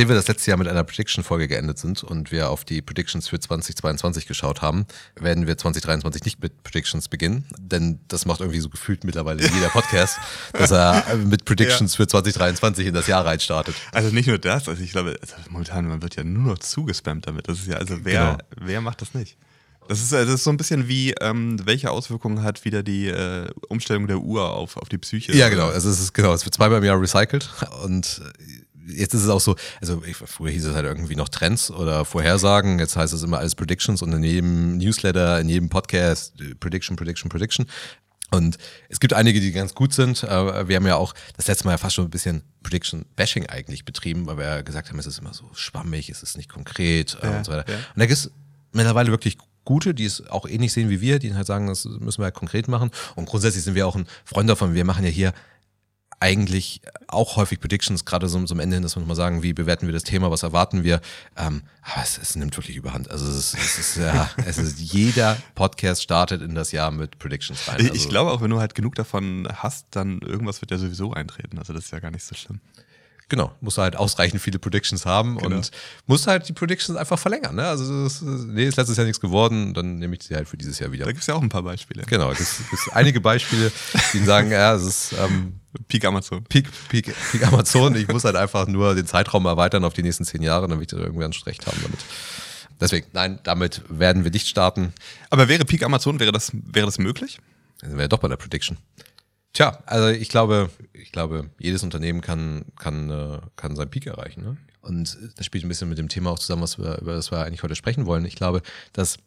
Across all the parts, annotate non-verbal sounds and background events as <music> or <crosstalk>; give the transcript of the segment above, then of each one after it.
Nachdem wir das letzte Jahr mit einer Prediction-Folge geendet sind und wir auf die Predictions für 2022 geschaut haben, werden wir 2023 nicht mit Predictions beginnen, denn das macht irgendwie so gefühlt mittlerweile jeder Podcast, dass er mit Predictions ja. für 2023 in das Jahr reinstartet. Also nicht nur das, also ich glaube, also momentan man wird ja nur noch zugespammt damit. Das ist ja, also wer, genau. wer macht das nicht? Das ist, das ist so ein bisschen wie, ähm, welche Auswirkungen hat wieder die äh, Umstellung der Uhr auf, auf die Psyche? Ja, genau. Also es ist genau, es wird zweimal im Jahr recycelt und jetzt ist es auch so, also früher hieß es halt irgendwie noch Trends oder Vorhersagen, jetzt heißt es immer alles Predictions und in jedem Newsletter, in jedem Podcast äh, Prediction, Prediction, Prediction. Und es gibt einige, die ganz gut sind. Wir haben ja auch das letzte Mal ja fast schon ein bisschen Prediction-Bashing eigentlich betrieben, weil wir ja gesagt haben, es ist immer so schwammig, es ist nicht konkret äh, ja, und so weiter. Ja. Und da gibt es mittlerweile wirklich gute, die es auch ähnlich sehen wie wir, die halt sagen, das müssen wir halt konkret machen. Und grundsätzlich sind wir auch ein Freund davon. Wir machen ja hier eigentlich auch häufig Predictions, gerade so, am Ende hin, dass wir nochmal sagen, wie bewerten wir das Thema, was erwarten wir. Ähm, aber es, es, nimmt wirklich überhand. Also es ist, es ist ja, <laughs> es ist jeder Podcast startet in das Jahr mit Predictions rein. Also ich glaube auch, wenn du halt genug davon hast, dann irgendwas wird ja sowieso eintreten. Also das ist ja gar nicht so schlimm. Genau, muss halt ausreichend viele Predictions haben genau. und muss halt die Predictions einfach verlängern. Ne? Also das, nee, ist letztes Jahr nichts geworden, dann nehme ich sie halt für dieses Jahr wieder. Da gibt es ja auch ein paar Beispiele. Genau, es gibt einige Beispiele, die sagen, ja, es ist ähm, Peak Amazon. Peak, Peak, Peak Amazon. Ich muss halt einfach nur den Zeitraum erweitern auf die nächsten zehn Jahre, damit wir irgendwie einen Recht haben damit. Deswegen, nein, damit werden wir nicht starten. Aber wäre Peak Amazon, wäre das, wäre das möglich? Dann wäre doch bei der Prediction. Tja, also ich glaube, ich glaube, jedes Unternehmen kann, kann, äh, kann seinen Peak erreichen. Ne? Und das spielt ein bisschen mit dem Thema auch zusammen, was wir, über das wir eigentlich heute sprechen wollen. Ich glaube, dass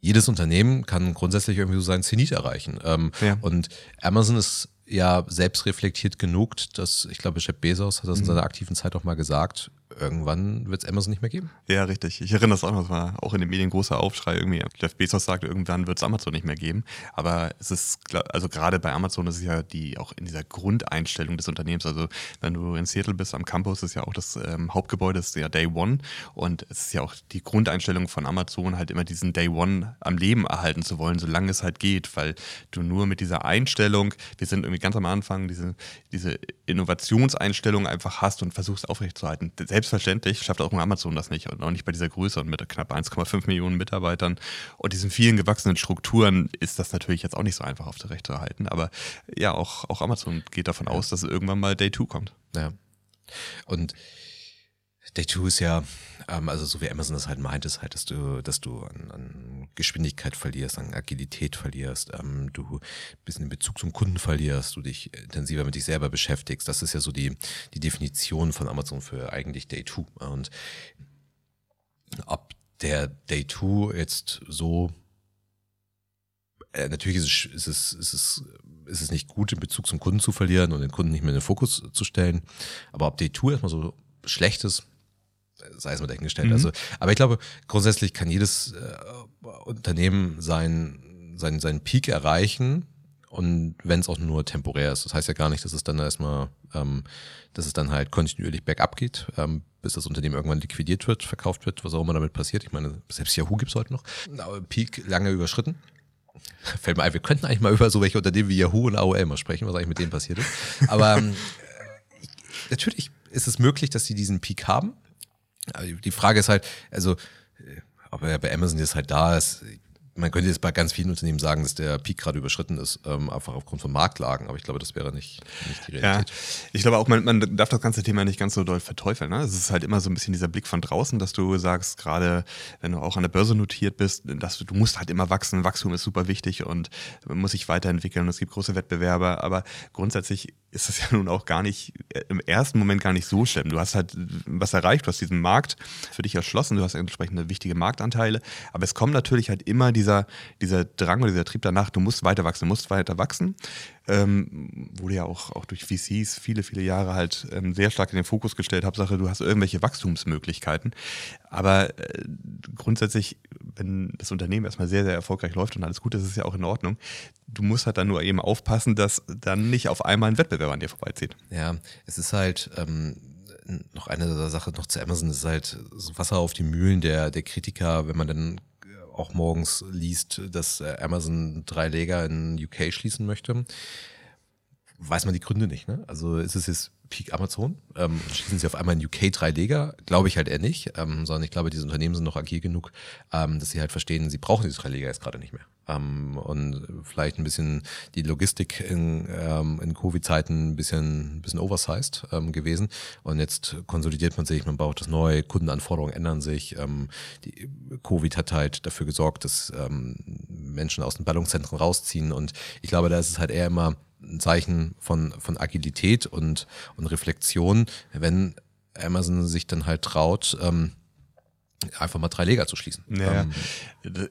jedes Unternehmen kann grundsätzlich irgendwie so seinen Zenit erreichen. Ähm, ja. Und Amazon ist ja selbst reflektiert genug, dass ich glaube, Jeff Bezos hat das in mhm. seiner aktiven Zeit auch mal gesagt, irgendwann wird es Amazon nicht mehr geben. Ja, richtig. Ich erinnere das auch noch, das war auch in den Medien großer Aufschrei irgendwie. Jeff Bezos sagt, irgendwann wird es Amazon nicht mehr geben. Aber es ist, also gerade bei Amazon ist es ja die auch in dieser Grundeinstellung des Unternehmens. Also wenn du in Seattle bist am Campus, ist ja auch das ähm, Hauptgebäude, ist ja Day One. Und es ist ja auch die Grundeinstellung von Amazon, halt immer diesen Day One am Leben erhalten zu wollen, solange es halt geht, weil du nur mit dieser Einstellung, wir sind irgendwie ganz am Anfang, diese, diese Innovationseinstellung einfach hast und versuchst aufrechtzuerhalten. Selbst selbstverständlich schafft auch Amazon das nicht und auch nicht bei dieser Größe und mit knapp 1,5 Millionen Mitarbeitern und diesen vielen gewachsenen Strukturen ist das natürlich jetzt auch nicht so einfach auf der Rechte halten. Aber ja, auch, auch Amazon geht davon aus, dass irgendwann mal Day 2 kommt. Ja. Und Day 2 ist ja, ähm, also so wie Amazon das halt meint, ist halt, dass du, dass du an, an Geschwindigkeit verlierst, an Agilität verlierst, ähm, du ein bisschen den Bezug zum Kunden verlierst, du dich intensiver mit dich selber beschäftigst. Das ist ja so die, die Definition von Amazon für eigentlich Day 2. Und ob der Day 2 jetzt so äh, natürlich ist es, ist, es, ist, es, ist es nicht gut, den Bezug zum Kunden zu verlieren und den Kunden nicht mehr in den Fokus zu stellen. Aber ob Day 2 erstmal so schlecht ist, sei es mal dahingestellt. Mhm. Also, aber ich glaube, grundsätzlich kann jedes äh, Unternehmen sein, sein, seinen Peak erreichen und wenn es auch nur temporär ist. Das heißt ja gar nicht, dass es dann erstmal, ähm, dass es dann halt kontinuierlich bergab geht, ähm, bis das Unternehmen irgendwann liquidiert wird, verkauft wird, was auch immer damit passiert. Ich meine, selbst Yahoo gibt's heute noch. Aber Peak lange überschritten. <laughs> Fällt mir ein, wir könnten eigentlich mal über so welche Unternehmen wie Yahoo und AOL mal sprechen, was eigentlich mit denen passiert ist. Aber ähm, <laughs> natürlich ist es möglich, dass sie diesen Peak haben. Die Frage ist halt, also, äh, ob er bei Amazon jetzt halt da ist, man könnte jetzt bei ganz vielen Unternehmen sagen, dass der Peak gerade überschritten ist, ähm, einfach aufgrund von Marktlagen, aber ich glaube, das wäre nicht, nicht die Realität. Ja, ich glaube auch, man, man darf das ganze Thema nicht ganz so doll verteufeln. Ne? Es ist halt immer so ein bisschen dieser Blick von draußen, dass du sagst, gerade wenn du auch an der Börse notiert bist, dass du, du musst halt immer wachsen, Wachstum ist super wichtig und man muss sich weiterentwickeln und es gibt große Wettbewerber, aber grundsätzlich ist das <laughs> ja nun auch gar nicht, äh, im ersten Moment gar nicht so schlimm. Du hast halt was erreicht, du hast diesen Markt für dich erschlossen, du hast entsprechende wichtige Marktanteile, aber es kommen natürlich halt immer dieser, dieser Drang oder dieser Trieb danach, du musst weiter wachsen, du musst weiter wachsen. Ähm, wurde ja auch, auch durch VCs viele, viele Jahre halt ähm, sehr stark in den Fokus gestellt. Hauptsache, du hast irgendwelche Wachstumsmöglichkeiten. Aber äh, grundsätzlich, wenn das Unternehmen erstmal sehr, sehr erfolgreich läuft und alles gut ist, ist es ja auch in Ordnung. Du musst halt dann nur eben aufpassen, dass dann nicht auf einmal ein Wettbewerber an dir vorbeizieht. Ja, es ist halt, ähm, noch eine Sache noch zu Amazon ist halt so Wasser auf die Mühlen der, der Kritiker, wenn man dann auch morgens liest, dass äh, Amazon drei Lager in UK schließen möchte, weiß man die Gründe nicht. Ne? Also ist es jetzt Peak Amazon ähm, schließen sie auf einmal in UK drei Leger, glaube ich halt eher nicht, ähm, sondern ich glaube, diese Unternehmen sind noch agil genug, ähm, dass sie halt verstehen, sie brauchen diese drei Leger jetzt gerade nicht mehr. Ähm, und vielleicht ein bisschen die Logistik in, ähm, in Covid-Zeiten ein bisschen, ein bisschen oversized ähm, gewesen. Und jetzt konsolidiert man sich, man baut das neu, Kundenanforderungen ändern sich. Ähm, die Covid hat halt dafür gesorgt, dass ähm, Menschen aus den Ballungszentren rausziehen. Und ich glaube, da ist es halt eher immer ein Zeichen von, von Agilität und, und Reflexion, wenn Amazon sich dann halt traut, ähm, einfach mal drei Leger zu schließen. Ja, Ähm, <laughs>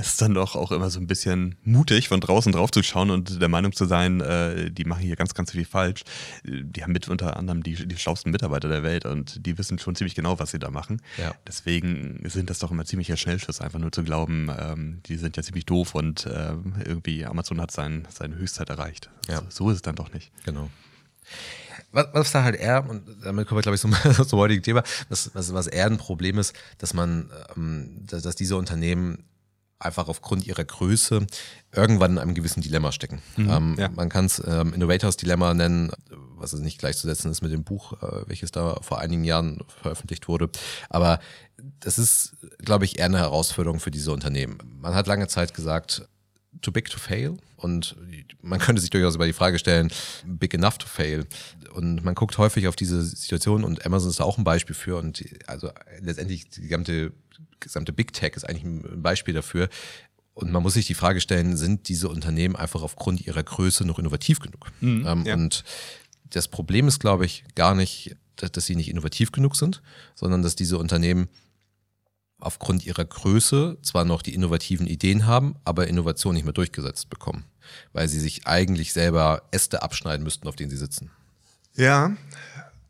ist dann doch auch immer so ein bisschen mutig, von draußen drauf zu schauen und der Meinung zu sein, äh, die machen hier ganz, ganz viel falsch. Die haben mit unter anderem die, die schlausten Mitarbeiter der Welt und die wissen schon ziemlich genau, was sie da machen. Ja. Deswegen sind das doch immer ziemlicher Schnellschuss, einfach nur zu glauben, ähm, die sind ja ziemlich doof und ähm, irgendwie Amazon hat sein, seine Höchstzeit erreicht. Ja. So, so ist es dann doch nicht. Genau. Was, was da halt eher, und damit kommen wir, glaube ich, zum, <laughs> zum heutigen Thema, was, was, was eher ein Problem ist, dass man, ähm, dass, dass diese Unternehmen einfach aufgrund ihrer Größe irgendwann in einem gewissen Dilemma stecken. ähm, ja. Man kann es ähm, Innovators Dilemma nennen, was es nicht gleichzusetzen ist mit dem Buch, äh, welches da vor einigen Jahren veröffentlicht wurde. Aber das ist, glaube ich, eher eine Herausforderung für diese Unternehmen. Man hat lange Zeit gesagt, too big to fail. Und man könnte sich durchaus über die Frage stellen, big enough to fail. Und man guckt häufig auf diese Situation und Amazon ist da auch ein Beispiel für. Und die, also letztendlich die gesamte, gesamte Big Tech ist eigentlich ein Beispiel dafür. Und man muss sich die Frage stellen, sind diese Unternehmen einfach aufgrund ihrer Größe noch innovativ genug? ähm, ja. Und das Problem ist, glaube ich, gar nicht, dass, dass sie nicht innovativ genug sind, sondern dass diese Unternehmen aufgrund ihrer Größe zwar noch die innovativen Ideen haben, aber Innovation nicht mehr durchgesetzt bekommen, weil sie sich eigentlich selber Äste abschneiden müssten, auf denen sie sitzen. Ja,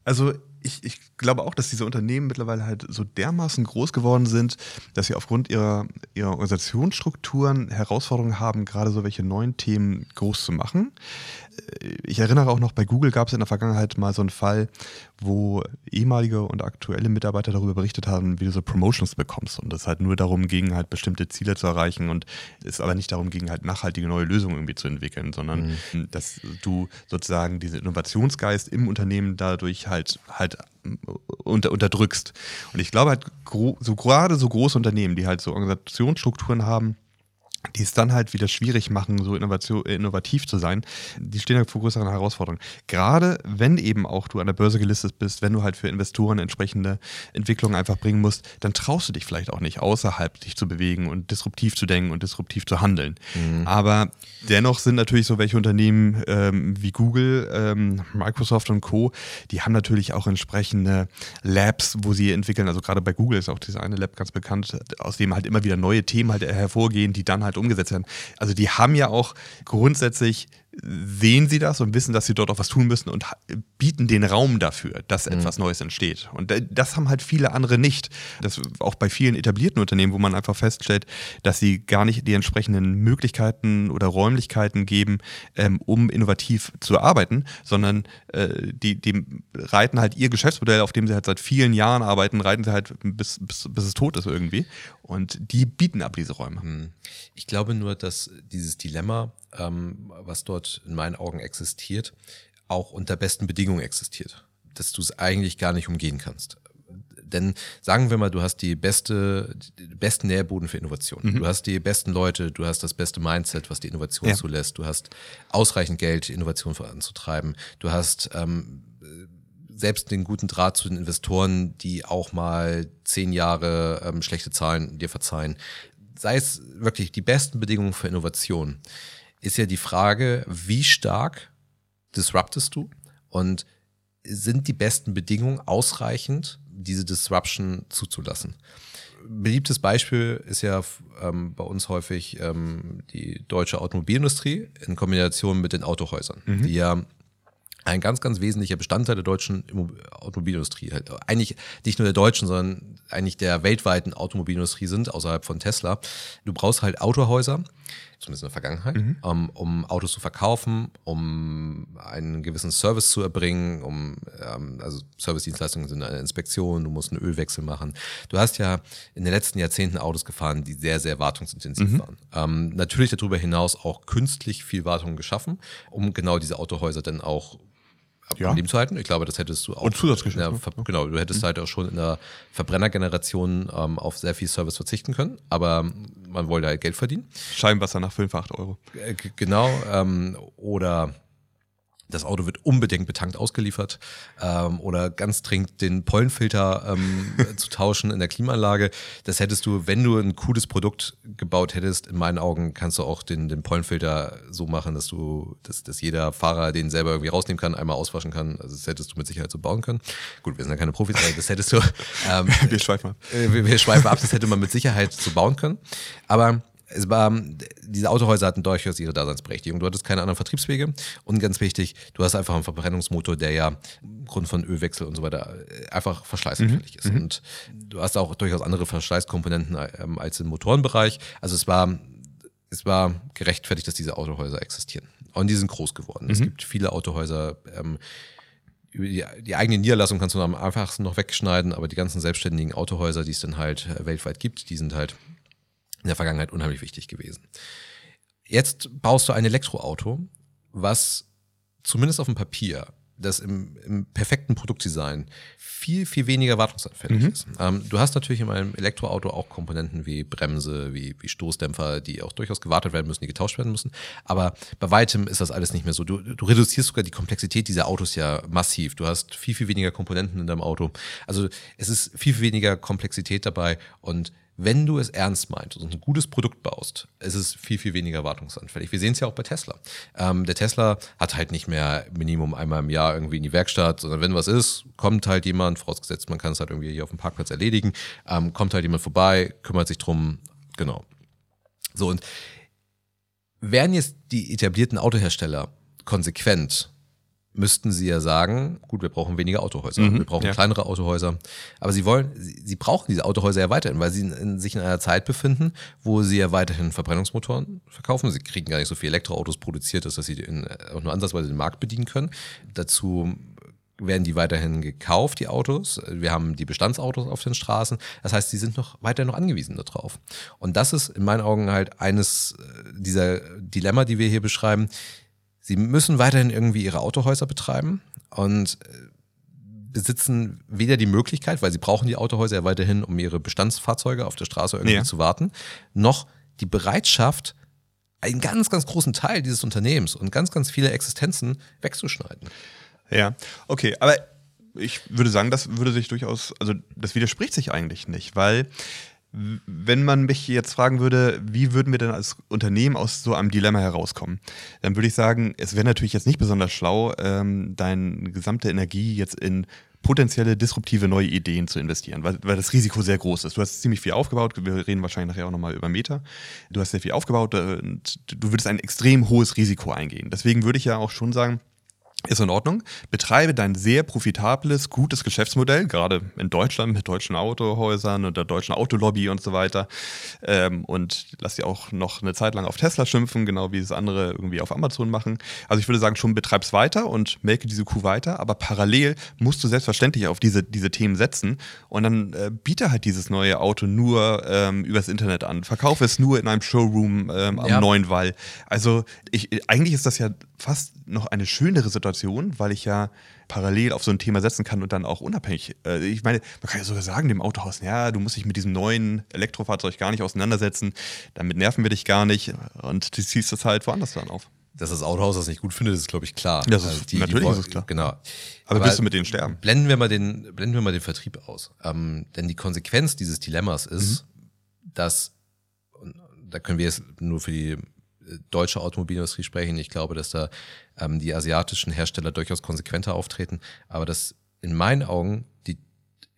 also ich, ich glaube auch, dass diese Unternehmen mittlerweile halt so dermaßen groß geworden sind, dass sie aufgrund ihrer, ihrer Organisationsstrukturen Herausforderungen haben, gerade so welche neuen Themen groß zu machen. Ich erinnere auch noch, bei Google gab es in der Vergangenheit mal so einen Fall, wo ehemalige und aktuelle Mitarbeiter darüber berichtet haben, wie du so Promotions bekommst und es halt nur darum ging, halt bestimmte Ziele zu erreichen und es aber nicht darum ging, halt nachhaltige neue Lösungen irgendwie zu entwickeln, sondern dass du sozusagen diesen Innovationsgeist im Unternehmen dadurch halt halt unter, unterdrückst. Und ich glaube halt, so gerade so große Unternehmen, die halt so Organisationsstrukturen haben, die es dann halt wieder schwierig machen, so innovativ zu sein, die stehen halt vor größeren Herausforderungen. Gerade wenn eben auch du an der Börse gelistet bist, wenn du halt für Investoren entsprechende Entwicklungen einfach bringen musst, dann traust du dich vielleicht auch nicht, außerhalb dich zu bewegen und disruptiv zu denken und disruptiv zu handeln. Aber dennoch sind natürlich so welche Unternehmen ähm, wie Google, ähm, Microsoft und Co., die haben natürlich auch entsprechende Labs, wo sie entwickeln. Also gerade bei Google ist auch dieses eine Lab ganz bekannt, aus dem halt immer wieder neue Themen halt hervorgehen, die dann halt umgesetzt werden. Also die haben ja auch grundsätzlich sehen sie das und wissen, dass sie dort auch was tun müssen und bieten den Raum dafür, dass etwas Neues entsteht. Und da- das haben halt viele andere nicht. Das auch bei vielen etablierten Unternehmen, wo man einfach feststellt, dass sie gar nicht die entsprechenden Möglichkeiten oder Räumlichkeiten geben, ähm, um innovativ zu arbeiten, sondern äh, die, die reiten halt ihr Geschäftsmodell, auf dem sie halt seit vielen Jahren arbeiten, reiten sie halt bis, bis, bis es tot ist irgendwie. Und die bieten ab diese Räume. Ich glaube nur, dass dieses Dilemma, ähm, was dort in meinen Augen existiert, auch unter besten Bedingungen existiert. Dass du es eigentlich gar nicht umgehen kannst. Denn sagen wir mal, du hast die beste, den besten Nährboden für Innovation. Du hast die besten Leute, du hast das beste Mindset, was die Innovation Ja. zulässt. Du hast ausreichend Geld, Innovation voranzutreiben. Du hast ähm, selbst den guten Draht zu den Investoren, die auch mal zehn Jahre ähm, schlechte Zahlen dir verzeihen. Sei es wirklich die besten Bedingungen für Innovation, ist ja die Frage, wie stark disruptest du und sind die besten Bedingungen ausreichend, diese Disruption zuzulassen? Beliebtes Beispiel ist ja ähm, bei uns häufig ähm, die deutsche Automobilindustrie in Kombination mit den Autohäusern, die ja ein ganz, ganz wesentlicher Bestandteil der deutschen Automobilindustrie, halt eigentlich nicht nur der deutschen, sondern eigentlich der weltweiten Automobilindustrie sind, außerhalb von Tesla. Du brauchst halt Autohäuser, zumindest in der Vergangenheit, ähm, um Autos zu verkaufen, um einen gewissen Service zu erbringen, um, ähm, also Servicedienstleistungen sind eine Inspektion, du musst einen Ölwechsel machen. Du hast ja in den letzten Jahrzehnten Autos gefahren, die sehr, sehr wartungsintensiv waren. Ähm, natürlich darüber hinaus auch künstlich viel Wartung geschaffen, um genau diese Autohäuser dann auch Ja. am Leben zu halten. Ich glaube, das hättest du auch. Und Zusatzgeschäft, in der ne? Genau, du hättest halt auch schon in der Verbrennergeneration ähm, auf sehr viel Service verzichten können, aber man wollte halt Geld verdienen. Scheibenwasser nach 5, 8 Euro. Äh, Genau, ähm, oder das Auto wird unbedingt betankt ausgeliefert ähm, oder ganz dringend den Pollenfilter ähm, <laughs> zu tauschen in der Klimaanlage. Das hättest du, wenn du ein cooles Produkt gebaut hättest, in meinen Augen kannst du auch den, den Pollenfilter so machen, dass du, dass, dass jeder Fahrer den selber irgendwie rausnehmen kann, einmal auswaschen kann. Also das hättest du mit Sicherheit so bauen können. Gut, wir sind ja keine Profis, aber das hättest du. <laughs> Ähm, Wir schweifen ab. äh, wir, wir schweifen ab, das hätte man mit Sicherheit so bauen können. Aber es war, diese Autohäuser hatten durchaus ihre Daseinsberechtigung. Du hattest keine anderen Vertriebswege und ganz wichtig, du hast einfach einen Verbrennungsmotor, der ja aufgrund von Ölwechsel und so weiter äh, einfach verschleißanfällig ist. Und du hast auch durchaus andere Verschleißkomponenten ähm, als im Motorenbereich. Also es war, es war gerechtfertigt, dass diese Autohäuser existieren. Und die sind groß geworden. Es gibt viele Autohäuser, ähm, die eigene Niederlassung kannst du am einfachsten noch wegschneiden, aber die ganzen selbstständigen Autohäuser, die es dann halt äh, weltweit gibt, die sind halt in der Vergangenheit unheimlich wichtig gewesen. Jetzt baust du ein Elektroauto, was zumindest auf dem Papier, das im, im perfekten Produktdesign viel, viel weniger wartungsanfällig ist. Ähm, du hast natürlich in einem Elektroauto auch Komponenten wie Bremse, wie, wie Stoßdämpfer, die auch durchaus gewartet werden müssen, die getauscht werden müssen. Aber bei weitem ist das alles nicht mehr so. Du, du reduzierst sogar die Komplexität dieser Autos ja massiv. Du hast viel, viel weniger Komponenten in deinem Auto. Also es ist viel, viel weniger Komplexität dabei und wenn du es ernst meinst und ein gutes Produkt baust, ist es viel, viel weniger wartungsanfällig. Wir sehen es ja auch bei Tesla. Ähm, der Tesla hat halt nicht mehr Minimum einmal im Jahr irgendwie in die Werkstatt, sondern wenn was ist, kommt halt jemand, vorausgesetzt, man kann es halt irgendwie hier auf dem Parkplatz erledigen, ähm, kommt halt jemand vorbei, kümmert sich drum, genau. So, und wären jetzt die etablierten Autohersteller konsequent, müssten sie ja sagen, gut, wir brauchen weniger Autohäuser, Mhm, wir brauchen ja. kleinere Autohäuser. Aber sie wollen, sie, sie brauchen diese Autohäuser ja weiterhin, weil sie in, in, sich in einer Zeit befinden, wo sie ja weiterhin Verbrennungsmotoren verkaufen. Sie kriegen gar nicht so viel Elektroautos produziert, dass sie in, auch nur ansatzweise den Markt bedienen können. Dazu werden die weiterhin gekauft, die Autos. Wir haben die Bestandsautos auf den Straßen. Das heißt, sie sind noch weiter noch angewiesen darauf. Und das ist in meinen Augen halt eines äh, dieser Dilemma, die wir hier beschreiben. Sie müssen weiterhin irgendwie ihre Autohäuser betreiben und äh, besitzen weder die Möglichkeit, weil sie brauchen die Autohäuser ja weiterhin, um ihre Bestandsfahrzeuge auf der Straße irgendwie Ja. zu warten, noch die Bereitschaft, einen ganz, ganz großen Teil dieses Unternehmens und ganz, ganz viele Existenzen wegzuschneiden. Ja, okay, aber ich würde sagen, das würde sich durchaus, also das widerspricht sich eigentlich nicht, weil wenn man mich jetzt fragen würde, wie würden wir denn als Unternehmen aus so einem Dilemma herauskommen, dann würde ich sagen, es wäre natürlich jetzt nicht besonders schlau, ähm, deine gesamte Energie jetzt in potenzielle disruptive neue Ideen zu investieren, weil, weil das Risiko sehr groß ist. Du hast ziemlich viel aufgebaut, wir reden wahrscheinlich nachher auch nochmal über Meta. Du hast sehr viel aufgebaut äh, und du würdest ein extrem hohes Risiko eingehen. Deswegen würde ich ja auch schon sagen, ist in Ordnung. Betreibe dein sehr profitables, gutes Geschäftsmodell, gerade in Deutschland mit deutschen Autohäusern und der deutschen Autolobby und so weiter. Ähm, und lass dir auch noch eine Zeit lang auf Tesla schimpfen, genau wie es andere irgendwie auf Amazon machen. Also ich würde sagen, schon betreib's weiter und melke diese Kuh weiter, aber parallel musst du selbstverständlich auf diese, diese Themen setzen und dann äh, biete halt dieses neue Auto nur ähm, übers Internet an. Verkaufe es nur in einem Showroom ähm, am Ja. neuen Wall. Also ich, eigentlich ist das ja fast noch eine schönere Situation, weil ich ja parallel auf so ein Thema setzen kann und dann auch unabhängig. Äh, ich meine, man kann ja sogar sagen dem Autohaus, ja, du musst dich mit diesem neuen Elektrofahrzeug gar nicht auseinandersetzen, damit nerven wir dich gar nicht und du ziehst das halt woanders dann auf. Dass das Autohaus das nicht gut findet, ist, glaube ich, klar. Das ist- natürlich ist es klar. Genau. Aber, wirst du mit denen sterben? blenden wir mal den, blenden wir mal den Vertrieb aus. Ähm, denn die Konsequenz dieses Dilemmas ist, dass, und da können wir jetzt nur für die deutsche Automobilindustrie sprechen, ich glaube, dass da ähm, die asiatischen Hersteller durchaus konsequenter auftreten, aber dass in meinen Augen die,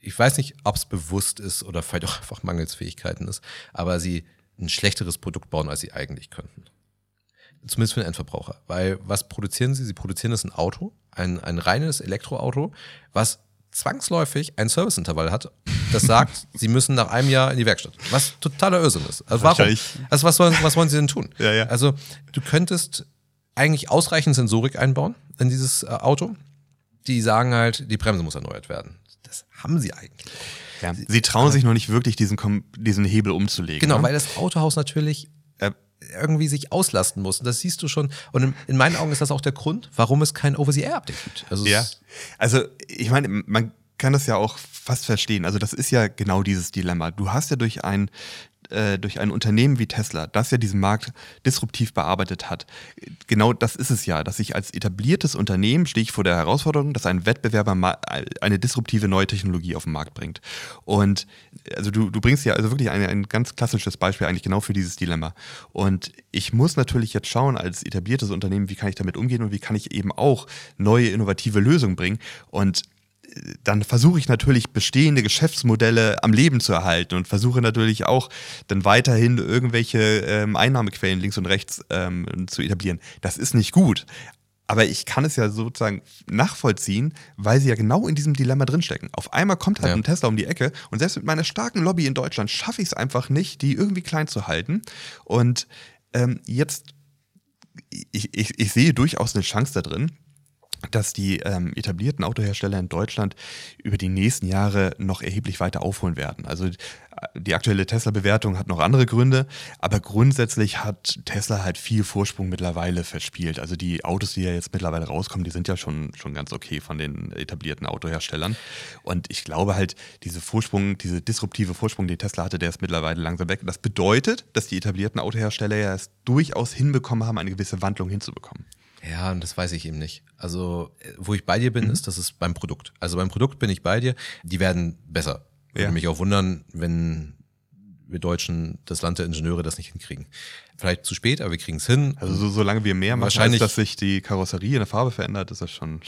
ich weiß nicht, ob es bewusst ist oder vielleicht auch einfach Mangelsfähigkeiten ist, aber sie ein schlechteres Produkt bauen, als sie eigentlich könnten. Zumindest für den Endverbraucher. Weil was produzieren sie? Sie produzieren das ein Auto, ein, ein reines Elektroauto, was zwangsläufig ein Serviceintervall hat, das sagt, <laughs> sie müssen nach einem Jahr in die Werkstatt. Was totaler Irrsinn ist. Also warum? Also was wollen, was wollen sie denn tun? Ja, ja. Also du könntest eigentlich ausreichend Sensorik einbauen in dieses äh, Auto. Die sagen halt, die Bremse muss erneuert werden. Das haben sie eigentlich. Ja. Sie trauen sich noch nicht wirklich, diesen, diesen Hebel umzulegen. Genau, ne? weil das Autohaus natürlich Äh, irgendwie sich auslasten muss. Und das siehst du schon. Und in, in meinen Augen ist das auch der Grund, warum es kein Over-the-Air-Update gibt. Also ja. Also, ich meine, man kann das ja auch fast verstehen. Also, das ist ja genau dieses Dilemma. Du hast ja durch ein äh, durch ein Unternehmen wie Tesla, das ja diesen Markt disruptiv bearbeitet hat, genau das ist es ja, dass ich als etabliertes Unternehmen stehe ich vor der Herausforderung, dass ein Wettbewerber eine disruptive neue Technologie auf den Markt bringt. Und also du, du bringst ja also wirklich ein, ein ganz klassisches Beispiel eigentlich genau für dieses Dilemma. Und ich muss natürlich jetzt schauen, als etabliertes Unternehmen, wie kann ich damit umgehen und wie kann ich eben auch neue innovative Lösungen bringen. Und dann versuche ich natürlich bestehende Geschäftsmodelle am Leben zu erhalten und versuche natürlich auch dann weiterhin irgendwelche ähm, Einnahmequellen links und rechts ähm, zu etablieren. Das ist nicht gut. Aber ich kann es ja sozusagen nachvollziehen, weil sie ja genau in diesem Dilemma drinstecken. Auf einmal kommt halt ja. ein Tesla um die Ecke und selbst mit meiner starken Lobby in Deutschland schaffe ich es einfach nicht, die irgendwie klein zu halten. Und ähm, jetzt, ich, ich, ich sehe durchaus eine Chance da drin, dass die ähm, etablierten Autohersteller in Deutschland über die nächsten Jahre noch erheblich weiter aufholen werden. Also die aktuelle Tesla-Bewertung hat noch andere Gründe, aber grundsätzlich hat Tesla halt viel Vorsprung mittlerweile verspielt. Also die Autos, die ja jetzt mittlerweile rauskommen, die sind ja schon, schon ganz okay von den etablierten Autoherstellern. Und ich glaube halt, diese Vorsprung, diese disruptive Vorsprung, den Tesla hatte, der ist mittlerweile langsam weg. Das bedeutet, dass die etablierten Autohersteller ja es durchaus hinbekommen haben, eine gewisse Wandlung hinzubekommen. Ja, und das weiß ich eben nicht. Also, äh, wo ich bei dir bin, mhm. ist, das ist beim Produkt. Also beim Produkt bin ich bei dir. Die werden besser. Würde ja. mich auch wundern, wenn wir Deutschen, das Land der Ingenieure, das nicht hinkriegen. Vielleicht zu spät, aber wir kriegen es hin. Also so, solange wir mehr machen, wahrscheinlich, als dass sich die Karosserie in der Farbe verändert, ist das schon.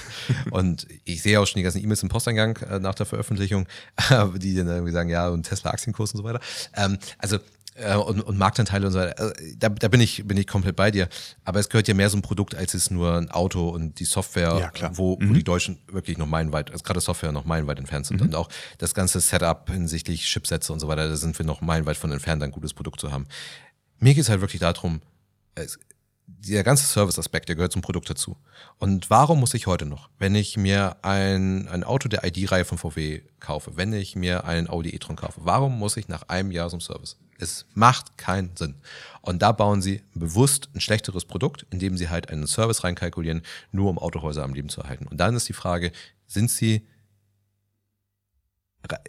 <laughs> und ich sehe auch schon die ganzen E-Mails im Posteingang äh, nach der Veröffentlichung, <laughs> die dann irgendwie sagen, ja, und Tesla-Aktienkurs und so weiter. Ähm, also äh, und, und Marktanteile und so weiter. Also, da, da bin ich bin ich komplett bei dir. Aber es gehört ja mehr so ein Produkt als es nur ein Auto und die Software, ja, wo, mhm. wo die Deutschen wirklich noch meilenweit, also gerade Software noch meilenweit entfernt sind mhm. und auch das ganze Setup hinsichtlich Chipsätze und so weiter, da sind wir noch meilenweit von entfernt, ein gutes Produkt zu haben. Mir geht es halt wirklich darum, es, der ganze Service-Aspekt, der gehört zum Produkt dazu. Und warum muss ich heute noch, wenn ich mir ein, ein Auto der ID-Reihe von VW kaufe, wenn ich mir einen Audi e-tron kaufe, warum muss ich nach einem Jahr zum Service? Es macht keinen Sinn. Und da bauen sie bewusst ein schlechteres Produkt, indem sie halt einen Service reinkalkulieren, nur um Autohäuser am Leben zu erhalten. Und dann ist die Frage, sind sie,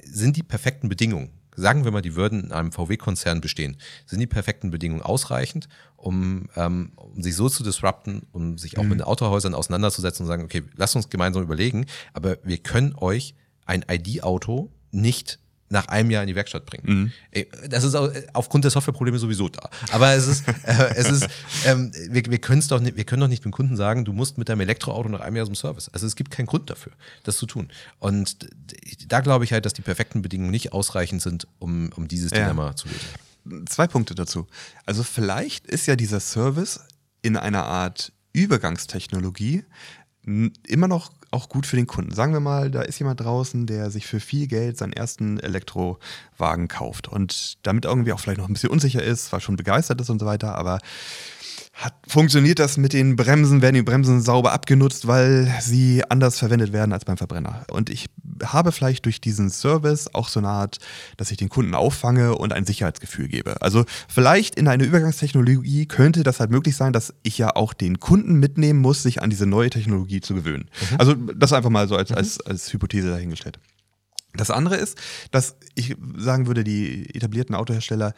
sind die perfekten Bedingungen, sagen wir mal, die würden in einem VW-Konzern bestehen, sind die perfekten Bedingungen ausreichend, um, ähm, um sich so zu disrupten, um sich auch mhm. mit den Autohäusern auseinanderzusetzen und sagen, okay, lasst uns gemeinsam überlegen, aber wir können euch ein ID-Auto nicht nach einem Jahr in die Werkstatt bringen. Mhm. Das ist auch aufgrund der Softwareprobleme sowieso da. Aber es ist, <laughs> äh, es ist, ähm, wir, wir können doch nicht, wir können doch nicht dem Kunden sagen, du musst mit deinem Elektroauto nach einem Jahr zum Service. Also es gibt keinen Grund dafür, das zu tun. Und da glaube ich halt, dass die perfekten Bedingungen nicht ausreichend sind, um, um dieses ja. Dilemma zu lösen. Zwei Punkte dazu. Also vielleicht ist ja dieser Service in einer Art Übergangstechnologie immer noch auch gut für den Kunden. Sagen wir mal, da ist jemand draußen, der sich für viel Geld seinen ersten Elektrowagen kauft und damit irgendwie auch vielleicht noch ein bisschen unsicher ist, zwar schon begeistert ist und so weiter, aber hat, funktioniert das mit den Bremsen? Werden die Bremsen sauber abgenutzt, weil sie anders verwendet werden als beim Verbrenner? Und ich habe vielleicht durch diesen Service auch so eine Art, dass ich den Kunden auffange und ein Sicherheitsgefühl gebe. Also vielleicht in einer Übergangstechnologie könnte das halt möglich sein, dass ich ja auch den Kunden mitnehmen muss, sich an diese neue Technologie zu gewöhnen. Mhm. Also das einfach mal so als, mhm. als, als Hypothese dahingestellt. Das andere ist, dass ich sagen würde, die etablierten Autohersteller,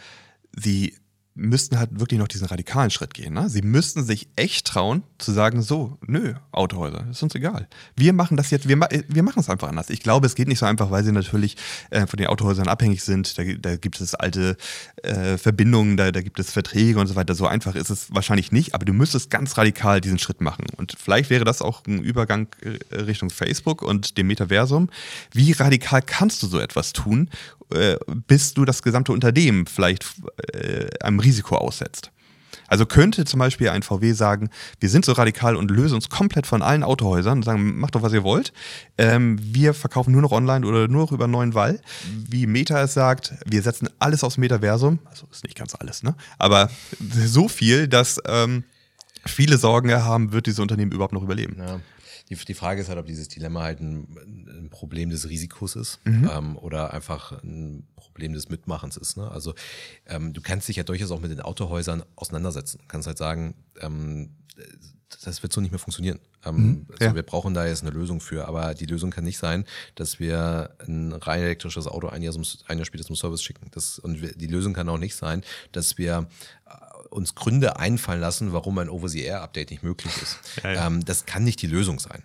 sie müssten halt wirklich noch diesen radikalen Schritt gehen. Ne? Sie müssten sich echt trauen, zu sagen, so, nö, Autohäuser, ist uns egal. Wir machen das jetzt, wir, wir machen es einfach anders. Ich glaube, es geht nicht so einfach, weil sie natürlich äh, von den Autohäusern abhängig sind. Da, da gibt es alte äh, Verbindungen, da, da gibt es Verträge und so weiter. So einfach ist es wahrscheinlich nicht, aber du müsstest ganz radikal diesen Schritt machen. Und vielleicht wäre das auch ein Übergang äh, Richtung Facebook und dem Metaversum. Wie radikal kannst du so etwas tun, äh, bis du das gesamte Unternehmen vielleicht äh, einem Risiko aussetzt. Also könnte zum Beispiel ein VW sagen, wir sind so radikal und lösen uns komplett von allen Autohäusern und sagen, macht doch, was ihr wollt. Ähm, wir verkaufen nur noch online oder nur noch über neuen Wall. Wie Meta es sagt, wir setzen alles aufs Metaversum. Also ist nicht ganz alles, ne? Aber so viel, dass ähm, viele Sorgen haben, wird dieses Unternehmen überhaupt noch überleben. Ja. Die, die Frage ist halt, ob dieses Dilemma halt ein, ein Problem des Risikos ist mhm. ähm, oder einfach ein Problem des Mitmachens ist. Ne? Also ähm, du kannst dich ja durchaus auch mit den Autohäusern auseinandersetzen. Du kannst halt sagen, ähm, das wird so nicht mehr funktionieren. Ähm, mhm, also ja. Wir brauchen da jetzt eine Lösung für, aber die Lösung kann nicht sein, dass wir ein rein elektrisches Auto ein Jahr, zum, ein Jahr später zum Service schicken. Das, und die Lösung kann auch nicht sein, dass wir uns Gründe einfallen lassen, warum ein Over-the-Air-Update nicht möglich ist. Ja, ja. Ähm, das kann nicht die Lösung sein.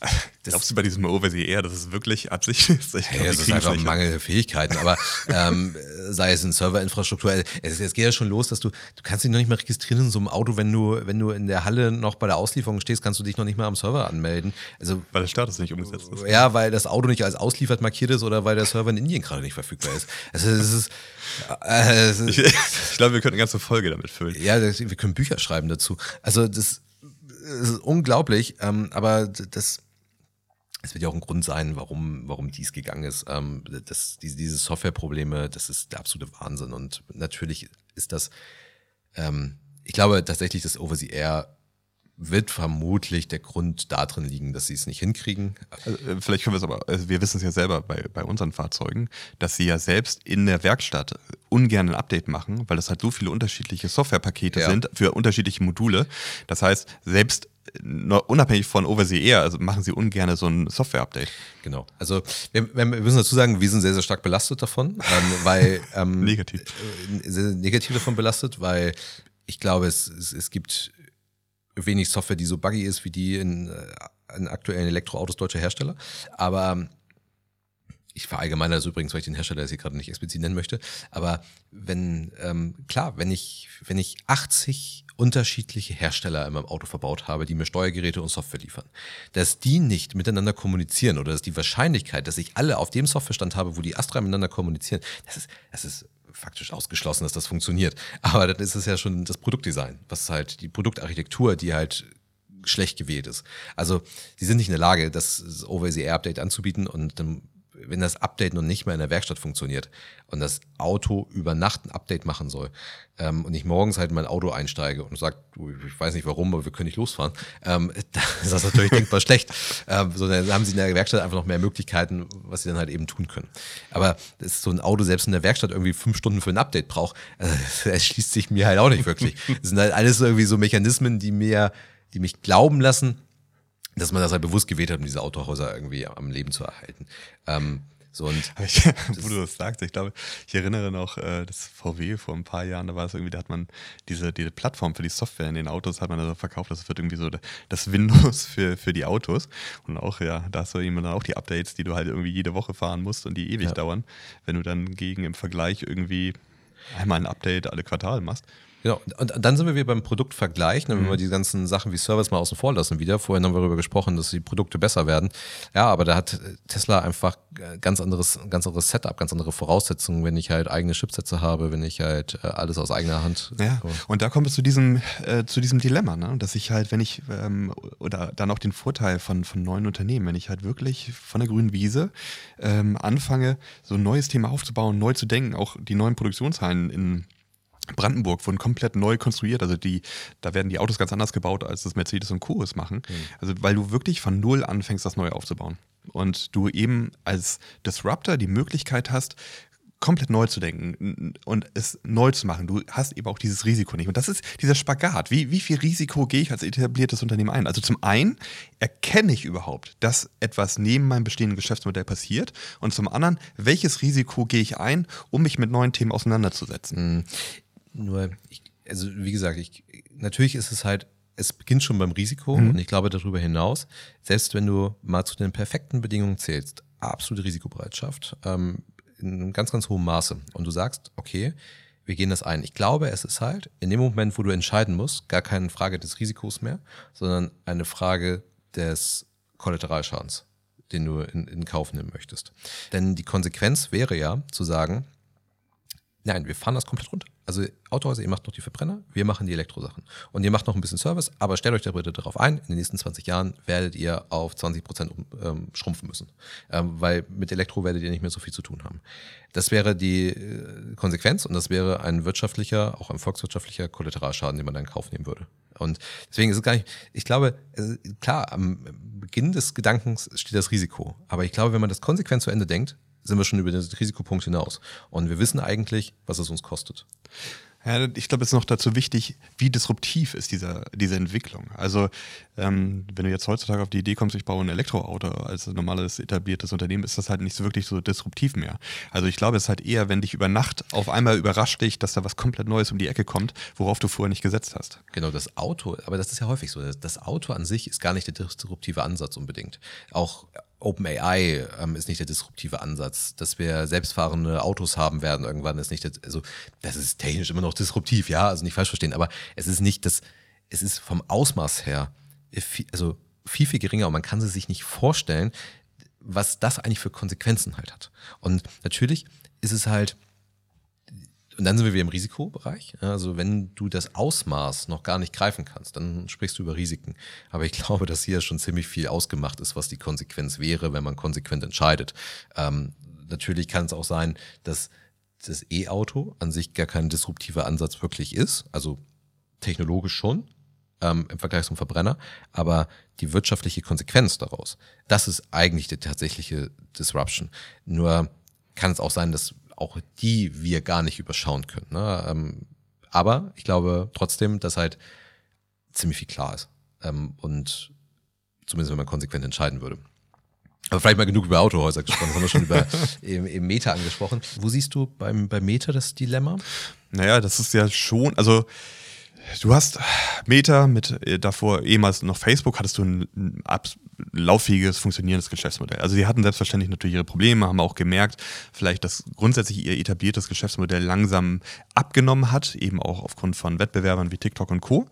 <laughs> Glaubst du bei diesem Over-the-Air, dass es wirklich Absicht ist? Ich glaub, ja, es ist einfach mangelnde Fähigkeiten, aber ähm, sei es in Serverinfrastruktur, es, es geht ja schon los, dass du, du kannst dich noch nicht mal registrieren in so einem Auto, wenn du, wenn du in der Halle noch bei der Auslieferung stehst, kannst du dich noch nicht mal am Server anmelden. Also, weil der Status nicht umgesetzt ist. Ja, weil das Auto nicht als ausliefert markiert ist oder weil der Server in Indien gerade nicht verfügbar ist. Also, es ist, äh, es ist ich, <laughs> ich glaube, wir können eine ganze Folge damit füllen. Ja, wir können Bücher schreiben dazu. Also das, das ist unglaublich, ähm, aber das es wird ja auch ein Grund sein, warum, warum dies gegangen ist. Ähm, das, diese, diese Softwareprobleme, das ist der absolute Wahnsinn. Und natürlich ist das, ähm, ich glaube tatsächlich, das Over the Air wird vermutlich der Grund darin liegen, dass sie es nicht hinkriegen. Also, äh, vielleicht können wir es aber, also wir wissen es ja selber bei, bei unseren Fahrzeugen, dass sie ja selbst in der Werkstatt ungern ein Update machen, weil das halt so viele unterschiedliche Softwarepakete ja. sind für unterschiedliche Module. Das heißt, selbst unabhängig von Over-the Air, also machen sie ungern so ein Software-Update. Genau. Also wir, wir, müssen dazu sagen, wir sind sehr, sehr stark belastet davon, ähm, weil <laughs> ähm, negativ. Äh, sehr, negativ davon belastet, weil ich glaube, es, es, es gibt wenig Software, die so buggy ist wie die in, äh, in aktuellen Elektroautos deutscher Hersteller. Aber ich verallgemeine das übrigens, weil ich den Hersteller jetzt hier gerade nicht explizit nennen möchte, aber wenn, ähm, klar, wenn ich, wenn ich 80 unterschiedliche Hersteller in meinem Auto verbaut habe, die mir Steuergeräte und Software liefern, dass die nicht miteinander kommunizieren oder dass die Wahrscheinlichkeit, dass ich alle auf dem Softwarestand habe, wo die Astra miteinander kommunizieren, das ist, das ist faktisch ausgeschlossen, dass das funktioniert. Aber dann ist es ja schon das Produktdesign, was halt die Produktarchitektur, die halt schlecht gewählt ist. Also sie sind nicht in der Lage, das Over-the-Air-Update anzubieten und dann wenn das Update noch nicht mehr in der Werkstatt funktioniert und das Auto über Nacht ein Update machen soll ähm, und ich morgens halt in mein Auto einsteige und sage, ich weiß nicht warum, aber wir können nicht losfahren, ähm, <laughs> dann ist das natürlich denkbar schlecht. Ähm, so, dann haben sie in der Werkstatt einfach noch mehr Möglichkeiten, was sie dann halt eben tun können. Aber dass so ein Auto selbst in der Werkstatt irgendwie fünf Stunden für ein Update braucht, äh, <laughs> erschließt sich mir halt auch nicht wirklich. Das sind halt alles irgendwie so Mechanismen, die mir, die mich glauben lassen, dass man das halt bewusst gewählt hat, um diese Autohäuser irgendwie am Leben zu erhalten. Ähm, so und <laughs> ich, wo du das sagst, ich glaube, ich erinnere noch, äh, das VW vor ein paar Jahren, da war es irgendwie, da hat man diese, diese Plattform für die Software in den Autos, hat man also verkauft, das wird irgendwie so das Windows <laughs> für, für die Autos. Und auch, ja, da hast du eben dann auch die Updates, die du halt irgendwie jede Woche fahren musst und die ewig ja. dauern, wenn du dann gegen im Vergleich irgendwie einmal ein Update alle Quartal machst. Genau, und dann sind wir wieder beim Produktvergleich, ne, wenn mhm. wir die ganzen Sachen wie Service mal außen vor lassen wieder. Vorhin haben wir darüber gesprochen, dass die Produkte besser werden. Ja, aber da hat Tesla einfach ganz anderes, ganz anderes Setup, ganz andere Voraussetzungen, wenn ich halt eigene Chipsätze habe, wenn ich halt äh, alles aus eigener Hand. Ja, und da kommt es zu diesem, äh, zu diesem Dilemma, ne? dass ich halt, wenn ich, ähm, oder dann auch den Vorteil von, von neuen Unternehmen, wenn ich halt wirklich von der grünen Wiese ähm, anfange, so ein neues Thema aufzubauen, neu zu denken, auch die neuen Produktionshallen in Brandenburg wurden komplett neu konstruiert. Also die, da werden die Autos ganz anders gebaut, als das Mercedes und Co. es machen. Mhm. Also weil du wirklich von null anfängst, das neu aufzubauen. Und du eben als Disruptor die Möglichkeit hast, komplett neu zu denken und es neu zu machen. Du hast eben auch dieses Risiko nicht. Und das ist dieser Spagat. Wie, wie viel Risiko gehe ich als etabliertes Unternehmen ein? Also zum einen erkenne ich überhaupt, dass etwas neben meinem bestehenden Geschäftsmodell passiert. Und zum anderen, welches Risiko gehe ich ein, um mich mit neuen Themen auseinanderzusetzen? Nur, ich, also wie gesagt, ich, natürlich ist es halt, es beginnt schon beim Risiko mhm. und ich glaube darüber hinaus, selbst wenn du mal zu den perfekten Bedingungen zählst, absolute Risikobereitschaft ähm, in einem ganz, ganz hohem Maße und du sagst, okay, wir gehen das ein. Ich glaube, es ist halt in dem Moment, wo du entscheiden musst, gar keine Frage des Risikos mehr, sondern eine Frage des Kollateralschadens, den du in, in Kauf nehmen möchtest. Denn die Konsequenz wäre ja zu sagen, nein, wir fahren das komplett runter. Also Autohäuser, ihr macht noch die Verbrenner, wir machen die Elektrosachen. Und ihr macht noch ein bisschen Service, aber stellt euch da bitte darauf ein, in den nächsten 20 Jahren werdet ihr auf 20 Prozent ähm, schrumpfen müssen. Ähm, weil mit Elektro werdet ihr nicht mehr so viel zu tun haben. Das wäre die äh, Konsequenz und das wäre ein wirtschaftlicher, auch ein volkswirtschaftlicher Kollateralschaden, den man dann in Kauf nehmen würde. Und deswegen ist es gar nicht, ich glaube, klar, am Beginn des Gedankens steht das Risiko. Aber ich glaube, wenn man das konsequent zu Ende denkt, sind wir schon über den Risikopunkt hinaus. Und wir wissen eigentlich, was es uns kostet. Ja, ich glaube, es ist noch dazu wichtig, wie disruptiv ist dieser, diese Entwicklung. Also, ähm, wenn du jetzt heutzutage auf die Idee kommst, ich baue ein Elektroauto als normales etabliertes Unternehmen, ist das halt nicht so wirklich so disruptiv mehr. Also, ich glaube, es ist halt eher, wenn dich über Nacht auf einmal überrascht dich, dass da was komplett Neues um die Ecke kommt, worauf du vorher nicht gesetzt hast. Genau, das Auto, aber das ist ja häufig so. Das Auto an sich ist gar nicht der disruptive Ansatz unbedingt. Auch OpenAI ähm, ist nicht der disruptive Ansatz. Dass wir selbstfahrende Autos haben werden irgendwann ist nicht, der, also das ist technisch immer noch disruptiv, ja, also nicht falsch verstehen, aber es ist nicht das, es ist vom Ausmaß her, also viel, viel geringer und man kann sie sich nicht vorstellen, was das eigentlich für Konsequenzen halt hat. Und natürlich ist es halt, und dann sind wir wieder im Risikobereich. Also wenn du das Ausmaß noch gar nicht greifen kannst, dann sprichst du über Risiken. Aber ich <laughs> glaube, dass hier schon ziemlich viel ausgemacht ist, was die Konsequenz wäre, wenn man konsequent entscheidet. Ähm, natürlich kann es auch sein, dass das E-Auto an sich gar kein disruptiver Ansatz wirklich ist. Also technologisch schon, ähm, im Vergleich zum Verbrenner, aber die wirtschaftliche Konsequenz daraus, das ist eigentlich die tatsächliche Disruption. Nur kann es auch sein, dass auch die wir gar nicht überschauen können. Ne? Ähm, aber ich glaube trotzdem, dass halt ziemlich viel klar ist. Ähm, und zumindest wenn man konsequent entscheiden würde. Aber vielleicht mal genug über Autohäuser gesprochen, das haben wir schon über <laughs> im, im Meta angesprochen. Wo siehst du beim, beim Meta das Dilemma? Naja, das ist ja schon, also Du hast Meta mit äh, davor ehemals noch Facebook, hattest du ein, ein lauffähiges, funktionierendes Geschäftsmodell. Also sie hatten selbstverständlich natürlich ihre Probleme, haben auch gemerkt, vielleicht, dass grundsätzlich ihr etabliertes Geschäftsmodell langsam abgenommen hat, eben auch aufgrund von Wettbewerbern wie TikTok und Co.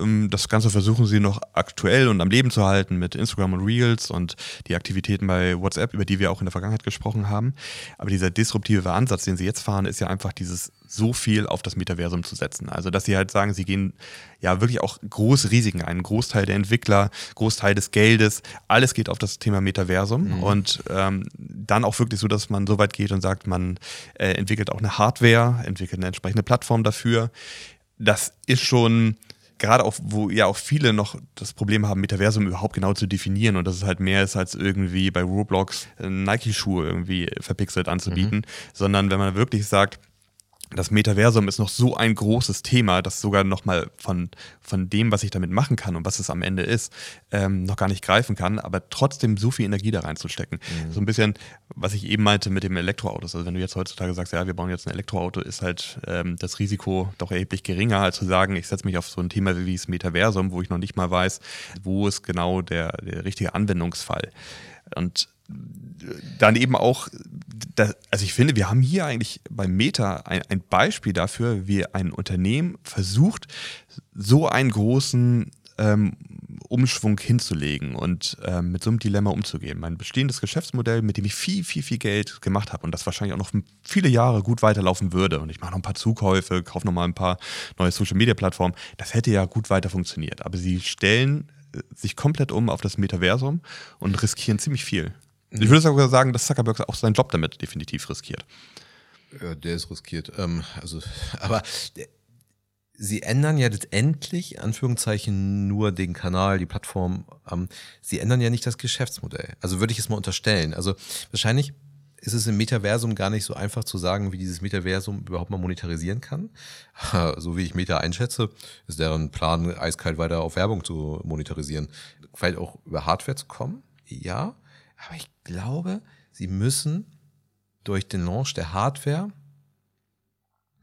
Ähm, das Ganze versuchen sie noch aktuell und am Leben zu halten mit Instagram und Reels und die Aktivitäten bei WhatsApp, über die wir auch in der Vergangenheit gesprochen haben. Aber dieser disruptive Ansatz, den sie jetzt fahren, ist ja einfach dieses so viel auf das Metaversum zu setzen. Also, dass sie halt sagen, sie gehen ja wirklich auch große Risiken ein. Großteil der Entwickler, Großteil des Geldes, alles geht auf das Thema Metaversum. Mhm. Und ähm, dann auch wirklich so, dass man so weit geht und sagt, man äh, entwickelt auch eine Hardware, entwickelt eine entsprechende Plattform dafür. Das ist schon gerade auch, wo ja auch viele noch das Problem haben, Metaversum überhaupt genau zu definieren und dass es halt mehr ist als irgendwie bei Roblox Nike-Schuhe irgendwie verpixelt anzubieten, mhm. sondern wenn man wirklich sagt, das Metaversum ist noch so ein großes Thema, dass sogar nochmal von, von dem, was ich damit machen kann und was es am Ende ist, ähm, noch gar nicht greifen kann, aber trotzdem so viel Energie da reinzustecken. Mhm. So ein bisschen, was ich eben meinte mit dem Elektroautos. Also wenn du jetzt heutzutage sagst, ja, wir bauen jetzt ein Elektroauto, ist halt ähm, das Risiko doch erheblich geringer, als zu sagen, ich setze mich auf so ein Thema wie das Metaversum, wo ich noch nicht mal weiß, wo ist genau der, der richtige Anwendungsfall. Und dann eben auch, das, also ich finde, wir haben hier eigentlich beim Meta ein, ein, Beispiel dafür, wie ein Unternehmen versucht, so einen großen ähm, Umschwung hinzulegen und ähm, mit so einem Dilemma umzugehen. Mein bestehendes Geschäftsmodell, mit dem ich viel, viel, viel Geld gemacht habe und das wahrscheinlich auch noch viele Jahre gut weiterlaufen würde und ich mache noch ein paar Zukäufe, kaufe noch mal ein paar neue Social-Media-Plattformen, das hätte ja gut weiter funktioniert. Aber sie stellen äh, sich komplett um auf das Metaversum und riskieren ziemlich viel. Ich würde sogar sagen, dass Zuckerberg auch seinen Job damit definitiv riskiert. Ja, der ist riskiert. Ähm, also, <laughs> aber der, sie ändern ja letztendlich, Anführungszeichen, nur den Kanal, die Plattform. Ähm, sie ändern ja nicht das Geschäftsmodell. Also würde ich es mal unterstellen. Also wahrscheinlich ist es im Metaversum gar nicht so einfach zu sagen, wie dieses Metaversum überhaupt mal monetarisieren kann. <laughs> So wie ich Meta einschätze, ist deren Plan, eiskalt weiter auf Werbung zu monetarisieren. Vielleicht auch über Hardware zu kommen. Ja. Aber ich glaube, sie müssen durch den Launch der Hardware,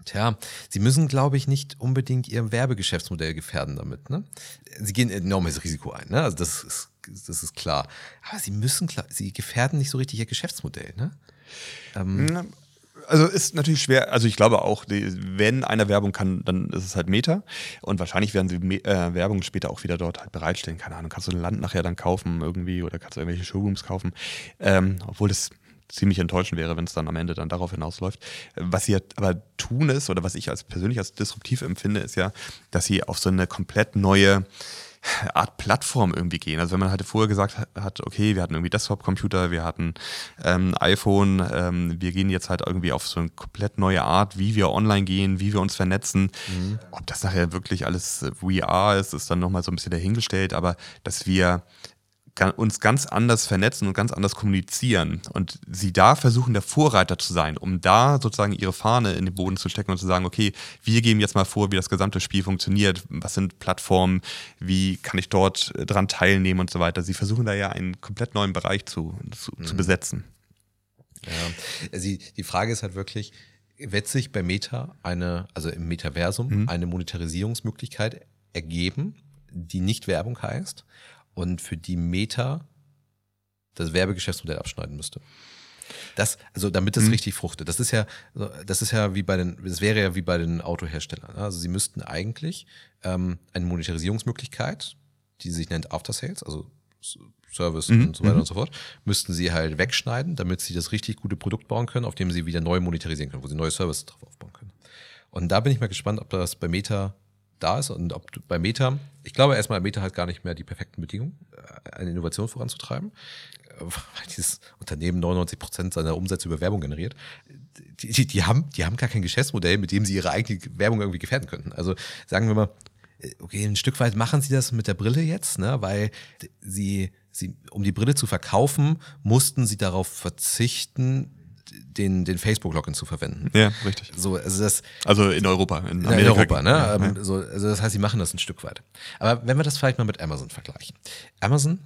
tja, sie müssen, glaube ich, nicht unbedingt ihr Werbegeschäftsmodell gefährden damit. Ne? Sie gehen enormes Risiko ein, ne? also das ist, das ist klar. Aber sie müssen, sie gefährden nicht so richtig ihr Geschäftsmodell. Ne? Ähm, also ist natürlich schwer, also ich glaube auch, wenn einer Werbung kann, dann ist es halt Meta und wahrscheinlich werden sie äh, Werbung später auch wieder dort halt bereitstellen. Keine Ahnung, kannst du ein Land nachher dann kaufen irgendwie oder kannst du irgendwelche Showrooms kaufen, ähm, obwohl das ziemlich enttäuschend wäre, wenn es dann am Ende dann darauf hinausläuft. Was sie aber tun ist, oder was ich als persönlich als disruptiv empfinde, ist ja, dass sie auf so eine komplett neue Art Plattform irgendwie gehen. Also wenn man halt vorher gesagt hat, okay, wir hatten irgendwie Desktop-Computer, wir hatten ähm, iPhone, ähm, wir gehen jetzt halt irgendwie auf so eine komplett neue Art, wie wir online gehen, wie wir uns vernetzen. Mhm. Ob das nachher wirklich alles VR ist, ist dann nochmal so ein bisschen dahingestellt, aber dass wir uns ganz anders vernetzen und ganz anders kommunizieren und sie da versuchen, der Vorreiter zu sein, um da sozusagen ihre Fahne in den Boden zu stecken und zu sagen, okay, wir geben jetzt mal vor, wie das gesamte Spiel funktioniert, was sind Plattformen, wie kann ich dort äh, dran teilnehmen und so weiter. Sie versuchen da ja einen komplett neuen Bereich zu, zu, mhm. zu besetzen. Ja, sie, die Frage ist halt wirklich, wird sich bei Meta eine, also im Metaversum, mhm. eine Monetarisierungsmöglichkeit ergeben, die nicht Werbung heißt und für die Meta das Werbegeschäftsmodell abschneiden müsste. Das, also damit es mhm. richtig fruchtet. Das ist ja, das ist ja wie bei den, das wäre ja wie bei den Autoherstellern. Also sie müssten eigentlich ähm, eine Monetarisierungsmöglichkeit, die sich nennt After Sales, also Service mhm. und so weiter mhm. und so fort, müssten sie halt wegschneiden, damit sie das richtig gute Produkt bauen können, auf dem sie wieder neu monetarisieren können, wo sie neue Services drauf aufbauen können. Und da bin ich mal gespannt, ob das bei Meta da ist und ob bei Meta, ich glaube erstmal, Meta hat gar nicht mehr die perfekten Bedingungen, äh, eine Innovation voranzutreiben, weil dieses Unternehmen 99 Prozent seiner Umsätze über Werbung generiert. Die, die, die, haben, die haben gar kein Geschäftsmodell, mit dem sie ihre eigene Werbung irgendwie gefährden könnten. Also sagen wir mal, äh, okay, ein Stück weit machen sie das mit der Brille jetzt, ne, weil sie, sie, um die Brille zu verkaufen, mussten sie darauf verzichten, den, den Facebook-Login zu verwenden. Ja, richtig. So, also, das, also in Europa. In, in Europa, ne? Ja, ja. Ähm, so, also das heißt, sie machen das ein Stück weit. Aber wenn wir das vielleicht mal mit Amazon vergleichen. Amazon,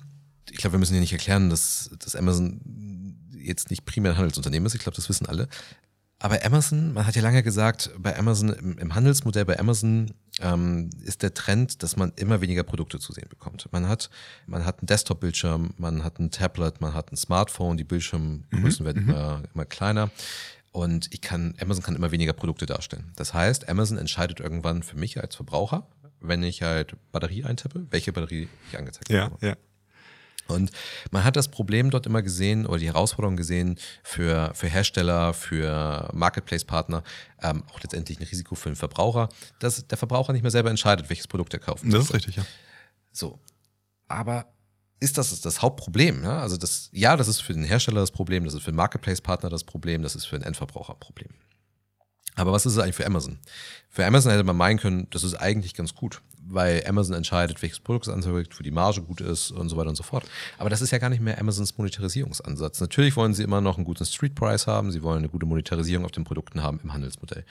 ich glaube, wir müssen hier nicht erklären, dass, dass Amazon jetzt nicht primär ein Handelsunternehmen ist. Ich glaube, das wissen alle. Aber Amazon, man hat ja lange gesagt, bei Amazon, im, im Handelsmodell bei Amazon ähm, ist der Trend, dass man immer weniger Produkte zu sehen bekommt. Man hat, man hat einen Desktop-Bildschirm, man hat ein Tablet, man hat ein Smartphone, die Bildschirmgrößen mhm. werden mhm. immer, immer kleiner. Und ich kann, Amazon kann immer weniger Produkte darstellen. Das heißt, Amazon entscheidet irgendwann für mich als Verbraucher, wenn ich halt Batterie eintippe, welche Batterie ich angezeigt ja, habe. Ja. Und man hat das Problem dort immer gesehen oder die Herausforderung gesehen für, für Hersteller, für Marketplace-Partner, ähm, auch letztendlich ein Risiko für den Verbraucher, dass der Verbraucher nicht mehr selber entscheidet, welches Produkt er kauft. Das ist richtig, ja. So. Aber ist das das Hauptproblem? Ja? Also das, ja, das ist für den Hersteller das Problem, das ist für den Marketplace-Partner das Problem, das ist für den Endverbraucher ein Problem. Aber was ist es eigentlich für Amazon? Für Amazon hätte man meinen können, das ist eigentlich ganz gut weil Amazon entscheidet, welches Produkt es anzeigt, für die Marge gut ist und so weiter und so fort. Aber das ist ja gar nicht mehr Amazons Monetarisierungsansatz. Natürlich wollen sie immer noch einen guten Street Price haben, sie wollen eine gute Monetarisierung auf den Produkten haben im Handelsmodell.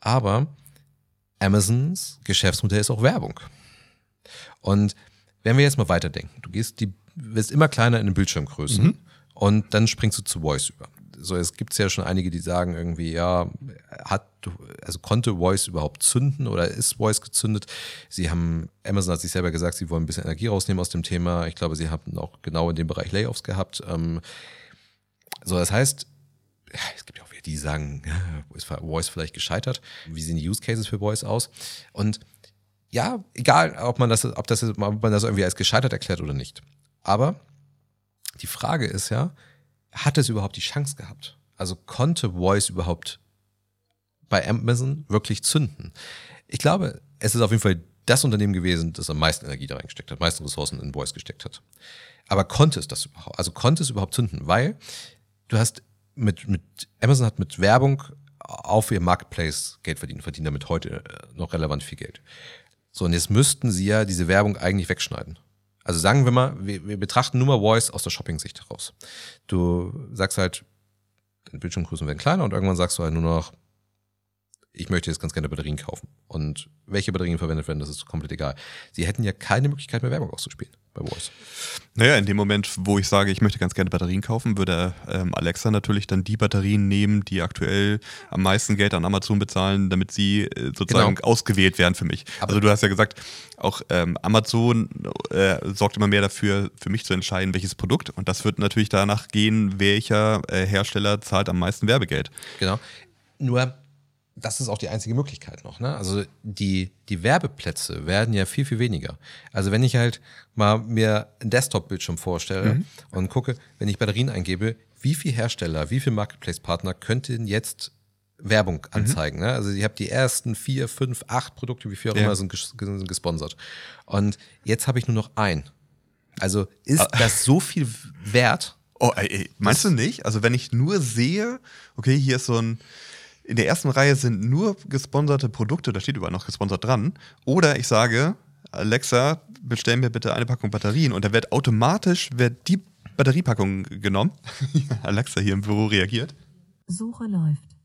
Aber Amazons Geschäftsmodell ist auch Werbung. Und wenn wir jetzt mal weiterdenken, du gehst die, wirst immer kleiner in den Bildschirmgrößen mhm. und dann springst du zu Voice über so es gibt ja schon einige, die sagen irgendwie, ja, hat, also konnte Voice überhaupt zünden oder ist Voice gezündet? Sie haben, Amazon hat sich selber gesagt, sie wollen ein bisschen Energie rausnehmen aus dem Thema. Ich glaube, sie haben auch genau in dem Bereich Layoffs gehabt. Ähm, so, das heißt, es gibt ja auch wieder die, die sagen, ist Voice vielleicht gescheitert? Wie sehen die Use Cases für Voice aus? Und ja, egal, ob man das, ob das, ob man das irgendwie als gescheitert erklärt oder nicht. Aber die Frage ist ja, hat es überhaupt die Chance gehabt? Also konnte Voice überhaupt bei Amazon wirklich zünden? Ich glaube, es ist auf jeden Fall das Unternehmen gewesen, das am meisten Energie da reingesteckt hat, meisten Ressourcen in Voice gesteckt hat. Aber konnte es das überhaupt? Also konnte es überhaupt zünden? Weil du hast mit, mit Amazon hat mit Werbung auf ihr Marketplace Geld verdient, verdienen damit heute äh, noch relevant viel Geld. So, und jetzt müssten sie ja diese Werbung eigentlich wegschneiden. Also sagen wir mal, wir, wir betrachten nur mal Voice aus der Shopping-Sicht heraus. Du sagst halt, deine Bildschirmgrößen werden kleiner und irgendwann sagst du halt nur noch, ich möchte jetzt ganz gerne Batterien kaufen. Und welche Batterien verwendet werden, das ist komplett egal. Sie hätten ja keine Möglichkeit mehr Werbung auszuspielen bei Voice. Naja, in dem Moment, wo ich sage, ich möchte ganz gerne Batterien kaufen, würde ähm, Alexa natürlich dann die Batterien nehmen, die aktuell am meisten Geld an Amazon bezahlen, damit sie äh, sozusagen genau. ausgewählt werden für mich. Aber also du hast ja gesagt, auch ähm, Amazon äh, sorgt immer mehr dafür, für mich zu entscheiden, welches Produkt. Und das wird natürlich danach gehen, welcher äh, Hersteller zahlt am meisten Werbegeld. Genau. Nur das ist auch die einzige Möglichkeit noch. Ne? Also die, die Werbeplätze werden ja viel, viel weniger. Also wenn ich halt mal mir einen Desktop-Bildschirm vorstelle mhm. und gucke, wenn ich Batterien eingebe, wie viele Hersteller, wie viele Marketplace-Partner könnten jetzt Werbung mhm. anzeigen. Mhm. Ne? Also ich habe die ersten vier, fünf, acht Produkte, wie viel auch ja. immer, sind, sind gesponsert. Und jetzt habe ich nur noch ein. Also ist ah. das so viel wert? Oh, ey, meinst du nicht? Also wenn ich nur sehe, okay, hier ist so ein in der ersten Reihe sind nur gesponserte Produkte, da steht überall noch gesponsert dran. Oder ich sage, Alexa, bestell mir bitte eine Packung Batterien und da wird automatisch wird die Batteriepackung genommen. <laughs> Alexa hier im Büro reagiert. Suche läuft.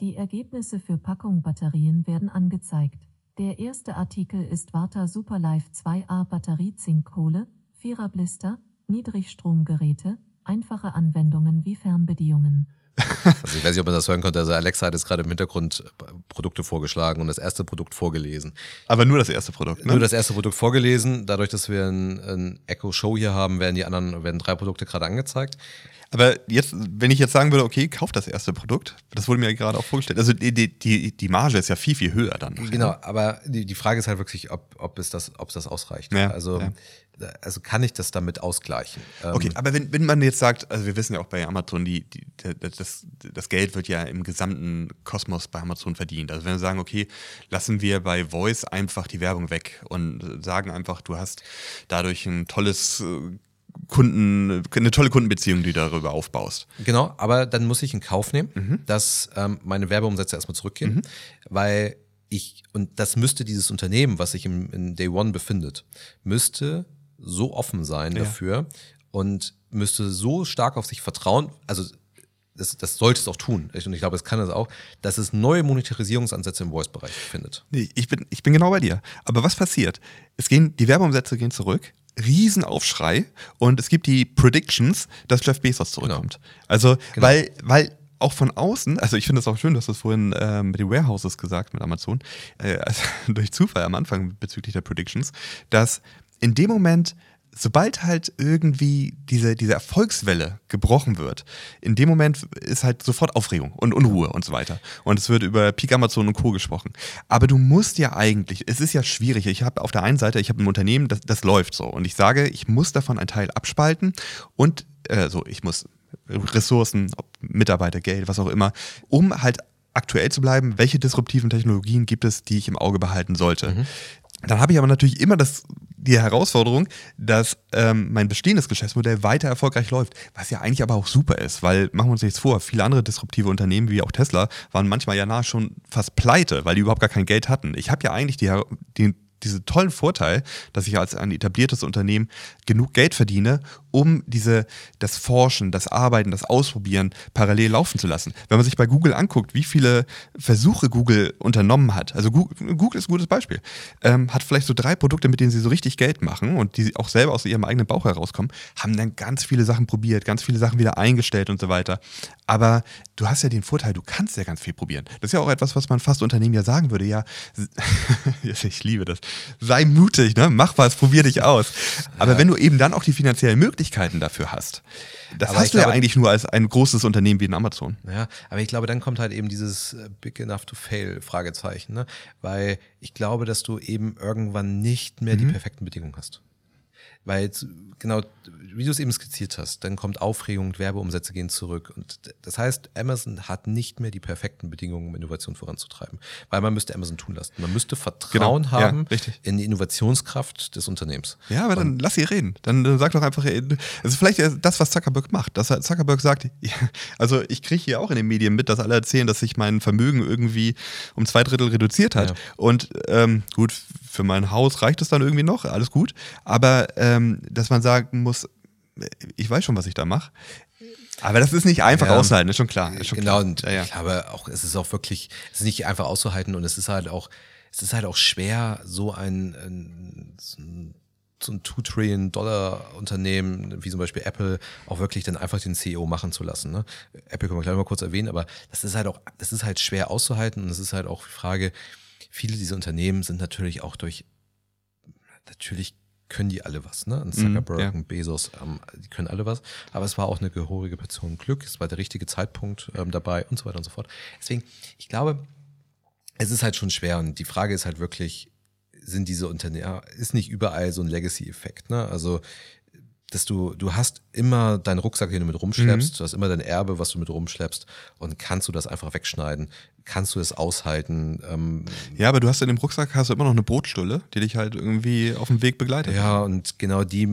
Die Ergebnisse für Packung Batterien werden angezeigt. Der erste Artikel ist Warta Superlife 2A Batterie Zinkkohle, Vierer Blister, Niedrigstromgeräte, einfache Anwendungen wie Fernbedienungen. Also ich weiß nicht, ob man das hören konnte. Also Alexa hat jetzt gerade im Hintergrund Produkte vorgeschlagen und das erste Produkt vorgelesen. Aber nur das erste Produkt, ne? Nur das erste Produkt vorgelesen. Dadurch, dass wir ein, ein Echo Show hier haben, werden die anderen, werden drei Produkte gerade angezeigt. Aber jetzt, wenn ich jetzt sagen würde, okay, kauf das erste Produkt, das wurde mir ja gerade auch vorgestellt. Also die, die, die Marge ist ja viel, viel höher dann. Genau, aber die, die Frage ist halt wirklich, ob, ob, es das, ob es das ausreicht. Ja, also, ja. Also kann ich das damit ausgleichen? Okay, ähm, aber wenn, wenn man jetzt sagt, also wir wissen ja auch bei Amazon, die, die, das, das Geld wird ja im gesamten Kosmos bei Amazon verdient. Also wenn wir sagen, okay, lassen wir bei Voice einfach die Werbung weg und sagen einfach, du hast dadurch ein tolles äh, Kunden, eine tolle Kundenbeziehung, die du darüber aufbaust. Genau, aber dann muss ich in Kauf nehmen, mhm. dass ähm, meine Werbeumsätze erstmal zurückgehen, mhm. weil ich, und das müsste dieses Unternehmen, was sich im, in Day One befindet, müsste so offen sein ja. dafür und müsste so stark auf sich vertrauen, also das, das sollte es auch tun. Und ich glaube, es kann es auch, dass es neue Monetarisierungsansätze im Voice-Bereich findet. Nee, ich bin, ich bin genau bei dir. Aber was passiert? Es gehen, die Werbeumsätze gehen zurück Riesenaufschrei und es gibt die Predictions, dass Jeff Bezos zurückkommt. Genau. Also, genau. weil, weil auch von außen, also ich finde es auch schön, dass du es vorhin äh, mit den Warehouses gesagt, mit Amazon, äh, also <laughs> durch Zufall am Anfang bezüglich der Predictions, dass in dem Moment sobald halt irgendwie diese, diese Erfolgswelle gebrochen wird, in dem Moment ist halt sofort Aufregung und Unruhe und so weiter. Und es wird über Peak Amazon und Co. gesprochen. Aber du musst ja eigentlich, es ist ja schwierig. Ich habe auf der einen Seite, ich habe ein Unternehmen, das, das läuft so. Und ich sage, ich muss davon einen Teil abspalten und äh, so, ich muss Ressourcen, Mitarbeiter, Geld, was auch immer, um halt aktuell zu bleiben, welche disruptiven Technologien gibt es, die ich im Auge behalten sollte. Mhm. Dann habe ich aber natürlich immer das, die Herausforderung, dass ähm, mein bestehendes Geschäftsmodell weiter erfolgreich läuft, was ja eigentlich aber auch super ist, weil machen wir uns nichts vor, viele andere disruptive Unternehmen wie auch Tesla waren manchmal ja nahe schon fast pleite, weil die überhaupt gar kein Geld hatten. Ich habe ja eigentlich die, die, diesen tollen Vorteil, dass ich als ein etabliertes Unternehmen genug Geld verdiene, um diese, das Forschen, das Arbeiten, das Ausprobieren parallel laufen zu lassen. Wenn man sich bei Google anguckt, wie viele Versuche Google unternommen hat, also Google, Google ist ein gutes Beispiel, ähm, hat vielleicht so drei Produkte, mit denen sie so richtig Geld machen und die auch selber aus ihrem eigenen Bauch herauskommen, haben dann ganz viele Sachen probiert, ganz viele Sachen wieder eingestellt und so weiter. Aber du hast ja den Vorteil, du kannst ja ganz viel probieren. Das ist ja auch etwas, was man fast Unternehmen ja sagen würde, ja, <laughs> ich liebe das, sei mutig, ne? mach was, probier dich aus. Aber ja. wenn du eben dann auch die finanziellen Möglichkeiten dafür hast, das aber hast du glaube, ja eigentlich nur als ein großes Unternehmen wie ein Amazon. Ja, aber ich glaube, dann kommt halt eben dieses äh, Big Enough to Fail Fragezeichen, ne? weil ich glaube, dass du eben irgendwann nicht mehr mhm. die perfekten Bedingungen hast. Weil genau, wie du es eben skizziert hast, dann kommt Aufregung, Werbeumsätze gehen zurück. Und das heißt, Amazon hat nicht mehr die perfekten Bedingungen, um Innovation voranzutreiben. Weil man müsste Amazon tun lassen. Man müsste Vertrauen genau. haben ja, in die Innovationskraft des Unternehmens. Ja, aber dann lass sie reden. Dann, dann sag doch einfach, also vielleicht das, was Zuckerberg macht. Dass Zuckerberg sagt, <laughs> also ich kriege hier auch in den Medien mit, dass alle erzählen, dass sich mein Vermögen irgendwie um zwei Drittel reduziert hat. Ja. Und ähm, gut, für mein Haus reicht es dann irgendwie noch, alles gut. Aber ähm, dass man sagen muss, ich weiß schon, was ich da mache. Aber das ist nicht einfach ja, auszuhalten, ist schon klar. Ist schon genau, klar. und ja, ja. ich glaube auch, es ist auch wirklich, es ist nicht einfach auszuhalten und es ist halt auch, es ist halt auch schwer, so ein, ein so ein 2 Trillion Dollar Unternehmen wie zum Beispiel Apple auch wirklich dann einfach den CEO machen zu lassen. Ne? Apple können wir gleich mal kurz erwähnen, aber das ist halt auch, das ist halt schwer auszuhalten und es ist halt auch die Frage, viele dieser Unternehmen sind natürlich auch durch, natürlich können die alle was, ne? Ein mhm, Zuckerberg, mm, ja. ein Bezos, ähm, die können alle was. Aber es war auch eine gehörige Portion Glück, es war der richtige Zeitpunkt ähm, dabei und so weiter und so fort. Deswegen, ich glaube, es ist halt schon schwer und die Frage ist halt wirklich, sind diese Unternehmen, ist nicht überall so ein Legacy-Effekt, ne? Also dass du, du hast immer deinen Rucksack, den du mit rumschleppst, mhm. du hast immer dein Erbe, was du mit rumschleppst und kannst du das einfach wegschneiden? Kannst du es aushalten? Ähm, ja, aber du hast in dem Rucksack hast du immer noch eine Brotstulle, die dich halt irgendwie auf dem Weg begleitet. Ja, und genau die,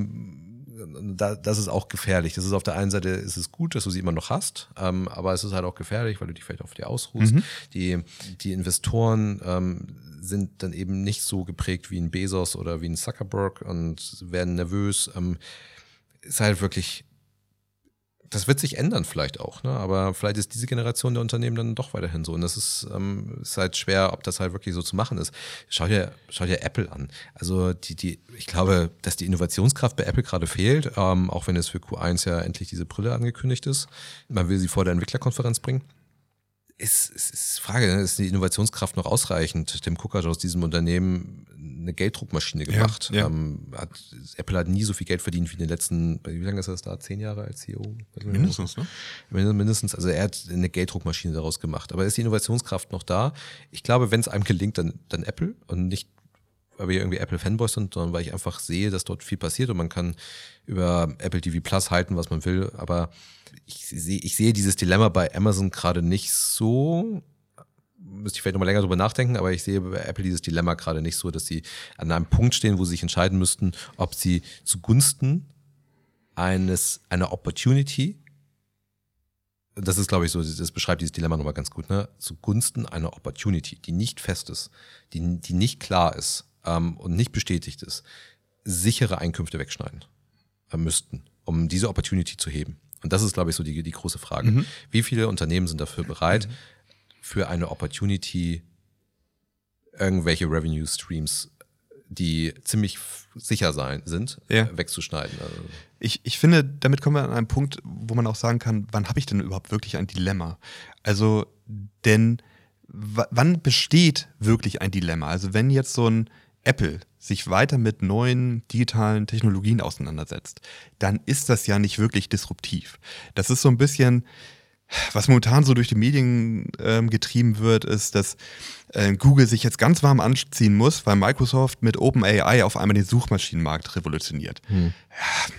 da, das ist auch gefährlich. Das ist auf der einen Seite ist es gut, dass du sie immer noch hast, ähm, aber es ist halt auch gefährlich, weil du dich vielleicht auf dir ausruhst. Mhm. Die, die Investoren ähm, sind dann eben nicht so geprägt wie ein Bezos oder wie ein Zuckerberg und werden nervös. Ähm, ist halt wirklich das wird sich ändern vielleicht auch, ne? aber vielleicht ist diese Generation der Unternehmen dann doch weiterhin so. Und das ist, ähm, ist halt schwer, ob das halt wirklich so zu machen ist. Schau dir, schau dir Apple an. Also die, die, ich glaube, dass die Innovationskraft bei Apple gerade fehlt, ähm, auch wenn es für Q1 ja endlich diese Brille angekündigt ist. Man will sie vor der Entwicklerkonferenz bringen ist, ist, ist Frage, ne? ist die Innovationskraft noch ausreichend? Tim Cook hat aus diesem Unternehmen eine Gelddruckmaschine gemacht. Ja, ja. Ähm, hat, Apple hat nie so viel Geld verdient wie in den letzten, wie lange ist das da? Zehn Jahre als CEO? Mindestens, ne? Mindestens, also er hat eine Gelddruckmaschine daraus gemacht. Aber ist die Innovationskraft noch da? Ich glaube, wenn es einem gelingt, dann, dann Apple und nicht weil wir irgendwie Apple-Fanboys sind, sondern weil ich einfach sehe, dass dort viel passiert und man kann über Apple TV Plus halten, was man will. Aber ich sehe, ich sehe dieses Dilemma bei Amazon gerade nicht so. Müsste ich vielleicht nochmal länger drüber nachdenken, aber ich sehe bei Apple dieses Dilemma gerade nicht so, dass sie an einem Punkt stehen, wo sie sich entscheiden müssten, ob sie zugunsten eines, einer Opportunity das ist, glaube ich, so, das beschreibt dieses Dilemma nochmal ganz gut, ne? Zugunsten einer Opportunity, die nicht fest ist, die, die nicht klar ist, ähm, und nicht bestätigt ist, sichere Einkünfte wegschneiden äh, müssten, um diese Opportunity zu heben. Und das ist, glaube ich, so die, die große Frage. Mhm. Wie viele Unternehmen sind dafür bereit, mhm. für eine Opportunity irgendwelche Revenue Streams, die ziemlich sicher sein sind, ja. wegzuschneiden? Also ich, ich finde, damit kommen wir an einen Punkt, wo man auch sagen kann, wann habe ich denn überhaupt wirklich ein Dilemma? Also, denn wann besteht wirklich ein Dilemma? Also, wenn jetzt so ein Apple sich weiter mit neuen digitalen Technologien auseinandersetzt, dann ist das ja nicht wirklich disruptiv. Das ist so ein bisschen, was momentan so durch die Medien ähm, getrieben wird, ist, dass äh, Google sich jetzt ganz warm anziehen muss, weil Microsoft mit OpenAI auf einmal den Suchmaschinenmarkt revolutioniert. Hm. Ja,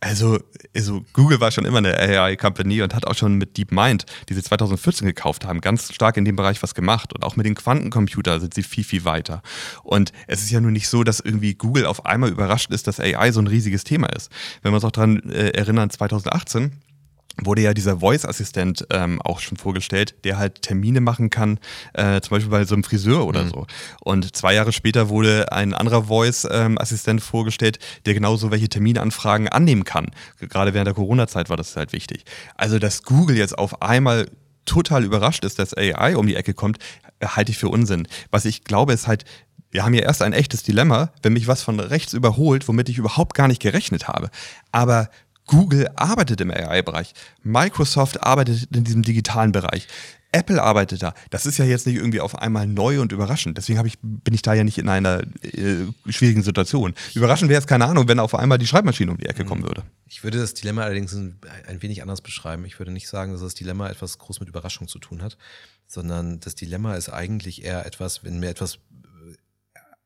also, also Google war schon immer eine AI-Company und hat auch schon mit DeepMind, die sie 2014 gekauft haben, ganz stark in dem Bereich was gemacht. Und auch mit den Quantencomputern sind sie viel, viel weiter. Und es ist ja nun nicht so, dass irgendwie Google auf einmal überrascht ist, dass AI so ein riesiges Thema ist. Wenn wir uns auch daran äh, erinnern, 2018 wurde ja dieser Voice-Assistent ähm, auch schon vorgestellt, der halt Termine machen kann, äh, zum Beispiel bei so einem Friseur oder mhm. so. Und zwei Jahre später wurde ein anderer Voice-Assistent vorgestellt, der genauso welche Terminanfragen annehmen kann. Gerade während der Corona-Zeit war das halt wichtig. Also, dass Google jetzt auf einmal total überrascht ist, dass AI um die Ecke kommt, halte ich für Unsinn. Was ich glaube, ist halt, wir haben ja erst ein echtes Dilemma, wenn mich was von rechts überholt, womit ich überhaupt gar nicht gerechnet habe. Aber Google arbeitet im AI-Bereich. Microsoft arbeitet in diesem digitalen Bereich. Apple arbeitet da. Das ist ja jetzt nicht irgendwie auf einmal neu und überraschend. Deswegen ich, bin ich da ja nicht in einer äh, schwierigen Situation. Überraschend wäre es, keine Ahnung, wenn auf einmal die Schreibmaschine um die Ecke kommen würde. Ich würde das Dilemma allerdings ein, ein wenig anders beschreiben. Ich würde nicht sagen, dass das Dilemma etwas groß mit Überraschung zu tun hat, sondern das Dilemma ist eigentlich eher etwas, wenn mir etwas,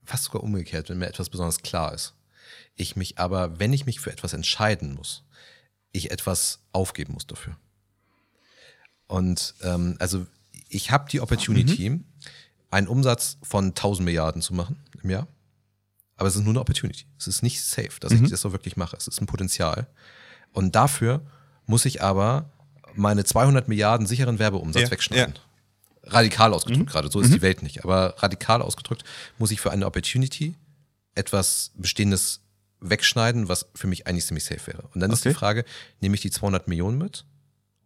fast sogar umgekehrt, wenn mir etwas besonders klar ist. Ich mich aber, wenn ich mich für etwas entscheiden muss, ich etwas aufgeben muss dafür. Und ähm, also ich habe die Opportunity, mhm. einen Umsatz von 1000 Milliarden zu machen im Jahr. Aber es ist nur eine Opportunity. Es ist nicht safe, dass mhm. ich das so wirklich mache. Es ist ein Potenzial. Und dafür muss ich aber meine 200 Milliarden sicheren Werbeumsatz ja, wegschneiden. Ja. Radikal ausgedrückt mhm. gerade, so ist mhm. die Welt nicht. Aber radikal ausgedrückt muss ich für eine Opportunity etwas Bestehendes wegschneiden, was für mich eigentlich ziemlich safe wäre. Und dann okay. ist die Frage, nehme ich die 200 Millionen mit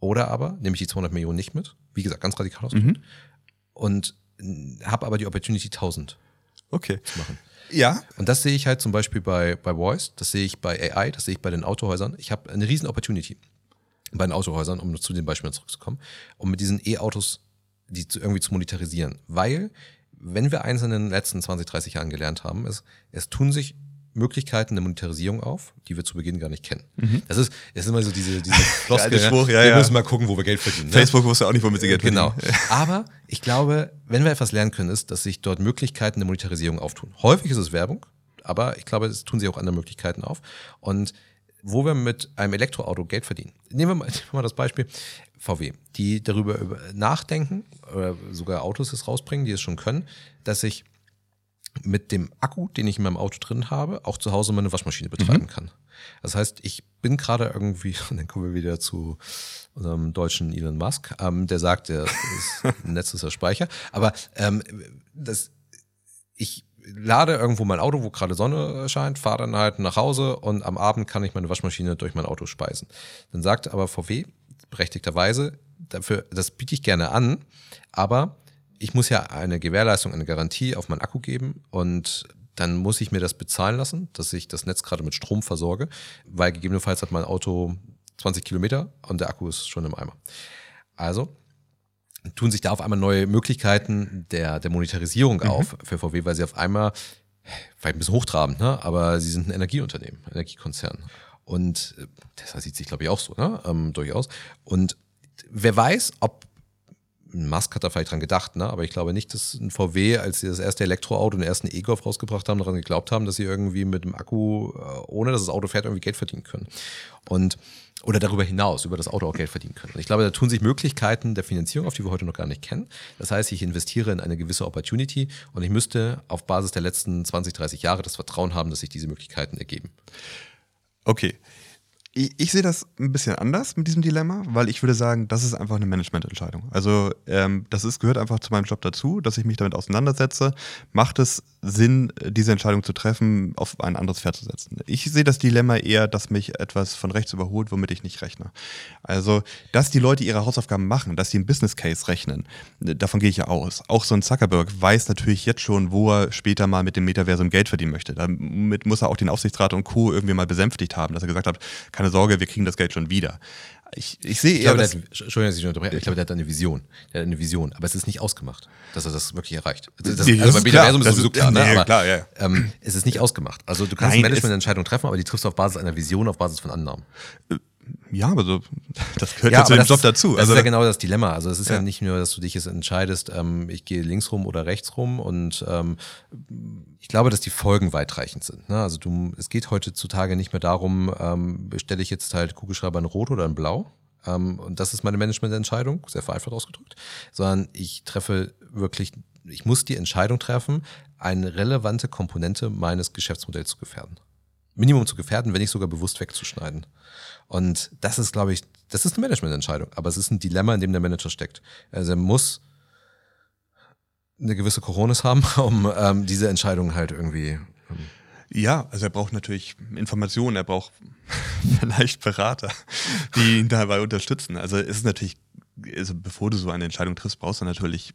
oder aber nehme ich die 200 Millionen nicht mit? Wie gesagt, ganz radikal ausgedrückt. Mhm. Und habe aber die Opportunity 1000 okay. zu machen. Ja. Und das sehe ich halt zum Beispiel bei, bei Voice, das sehe ich bei AI, das sehe ich bei den Autohäusern. Ich habe eine riesen Opportunity bei den Autohäusern, um zu den Beispielen zurückzukommen, um mit diesen E-Autos die zu, irgendwie zu monetarisieren. Weil, wenn wir eins in den letzten 20, 30 Jahren gelernt haben, ist, es tun sich Möglichkeiten der Monetarisierung auf, die wir zu Beginn gar nicht kennen. Mhm. Das, ist, das ist immer so diese, diese <laughs> Floskel, ja, Spruch, ja, wir müssen mal gucken, wo wir Geld verdienen. Ne? Facebook wusste auch nicht, womit sie Geld verdienen. Genau. Aber ich glaube, wenn wir etwas lernen können, ist, dass sich dort Möglichkeiten der Monetarisierung auftun. Häufig ist es Werbung, aber ich glaube, es tun sich auch andere Möglichkeiten auf. Und wo wir mit einem Elektroauto Geld verdienen. Nehmen wir mal, <laughs> nehmen wir mal das Beispiel VW, die darüber nachdenken, oder sogar Autos es rausbringen, die es schon können, dass ich mit dem Akku, den ich in meinem Auto drin habe, auch zu Hause meine Waschmaschine betreiben mhm. kann. Das heißt, ich bin gerade irgendwie, und <laughs> dann kommen wir wieder zu unserem deutschen Elon Musk, ähm, der sagt, der ist, <laughs> Netz ist der Speicher. Aber ähm, das, ich lade irgendwo mein Auto, wo gerade Sonne scheint, fahre dann halt nach Hause und am Abend kann ich meine Waschmaschine durch mein Auto speisen. Dann sagt aber VW berechtigterweise, dafür, das biete ich gerne an, aber ich muss ja eine Gewährleistung, eine Garantie auf meinen Akku geben und dann muss ich mir das bezahlen lassen, dass ich das Netz gerade mit Strom versorge, weil gegebenenfalls hat mein Auto 20 Kilometer und der Akku ist schon im Eimer. Also tun sich da auf einmal neue Möglichkeiten der, der Monetarisierung mhm. auf für VW, weil sie auf einmal, vielleicht ein bisschen hochtrabend, ne? aber sie sind ein Energieunternehmen, Energiekonzern. Und äh, das sieht sich, glaube ich, auch so, ne? Ähm, durchaus. Und wer weiß, ob Musk hat da vielleicht dran gedacht, ne? aber ich glaube nicht, dass ein VW, als sie das erste Elektroauto, den ersten E-Golf rausgebracht haben, daran geglaubt haben, dass sie irgendwie mit dem Akku, äh, ohne dass das Auto fährt, irgendwie Geld verdienen können. Und oder darüber hinaus über das Auto auch Geld verdienen können. Und ich glaube, da tun sich Möglichkeiten der Finanzierung auf, die wir heute noch gar nicht kennen. Das heißt, ich investiere in eine gewisse Opportunity und ich müsste auf Basis der letzten 20, 30 Jahre das Vertrauen haben, dass sich diese Möglichkeiten ergeben. Okay, ich, ich, sehe das ein bisschen anders mit diesem Dilemma, weil ich würde sagen, das ist einfach eine Managemententscheidung. Also ähm, das ist, gehört einfach zu meinem Job dazu, dass ich mich damit auseinandersetze. Macht es Sinn, diese Entscheidung zu treffen, auf ein anderes Pferd zu setzen? Ich sehe das Dilemma eher, dass mich etwas von rechts überholt, womit ich nicht rechne. Also, dass die Leute ihre Hausaufgaben machen, dass sie einen Business Case rechnen, davon gehe ich ja aus. Auch so ein Zuckerberg weiß natürlich jetzt schon, wo er später mal mit dem Metaversum Geld verdienen möchte. Damit muss er auch den Aufsichtsrat und Co. irgendwie mal besänftigt haben, dass er gesagt hat, keine Sorge, wir kriegen das Geld schon wieder. Ich, ich sehe eher. Ich glaube, Entschuldigung, dass ich unterbreche. Ich glaube, der hat eine Vision. Der hat eine Vision, aber es ist nicht ausgemacht, dass er das wirklich erreicht. Das, das, also bei Metaversum ist sowieso klar, ne? Nee, aber, klar ja. ähm, es ist nicht ausgemacht. Also du kannst Managemententscheidungen treffen, aber die triffst du auf Basis einer Vision, auf Basis von Annahmen. Ja, aber so, <laughs> das gehört ja, ja zu dem Job dazu. Das also, ist ja genau das Dilemma. Also es ist ja, ja nicht nur, dass du dich jetzt entscheidest, ähm, ich gehe links rum oder rechts rum und ähm, ich glaube, dass die Folgen weitreichend sind. Ne? Also du, es geht heutzutage nicht mehr darum, ähm, bestelle ich jetzt halt Kugelschreiber in Rot oder in Blau. Ähm, und das ist meine Managemententscheidung, sehr vereinfacht ausgedrückt, sondern ich treffe wirklich, ich muss die Entscheidung treffen, eine relevante Komponente meines Geschäftsmodells zu gefährden. Minimum zu gefährden, wenn nicht sogar bewusst wegzuschneiden. Und das ist, glaube ich, das ist eine Managemententscheidung, aber es ist ein Dilemma, in dem der Manager steckt. Also er muss eine gewisse Coronis haben, <laughs> um ähm, diese Entscheidung halt irgendwie. Ähm, ja, also er braucht natürlich Informationen, er braucht <laughs> vielleicht Berater, die ihn dabei unterstützen. Also es ist natürlich, also bevor du so eine Entscheidung triffst, brauchst du natürlich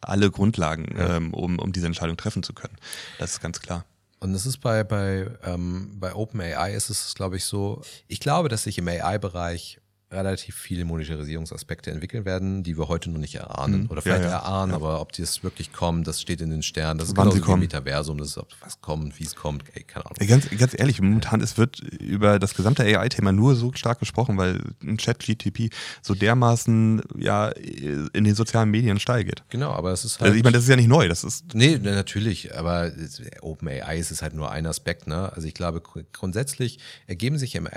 alle Grundlagen, ja. ähm, um, um diese Entscheidung treffen zu können. Das ist ganz klar. Und das ist bei, bei, ähm, bei OpenAI ist es, glaube ich, so. Ich glaube, dass sich im AI-Bereich relativ viele Monetarisierungsaspekte entwickeln werden, die wir heute noch nicht erahnen. Mhm. Oder vielleicht ja, ja, erahnen, ja. aber ob die es wirklich kommen, das steht in den Sternen. Das ist Wann genau wie Metaversum, das ist, ob was kommt, wie es kommt, ey, keine Ahnung. Ganz, ganz ehrlich, momentan es wird über das gesamte AI-Thema nur so stark gesprochen, weil ein Chat-GTP so dermaßen ja in den sozialen Medien steigt. Genau, aber es ist halt. Also ich meine, das ist ja nicht neu. Das ist nee, natürlich, aber OpenAI ist halt nur ein Aspekt. Ne? Also ich glaube, grundsätzlich ergeben sich im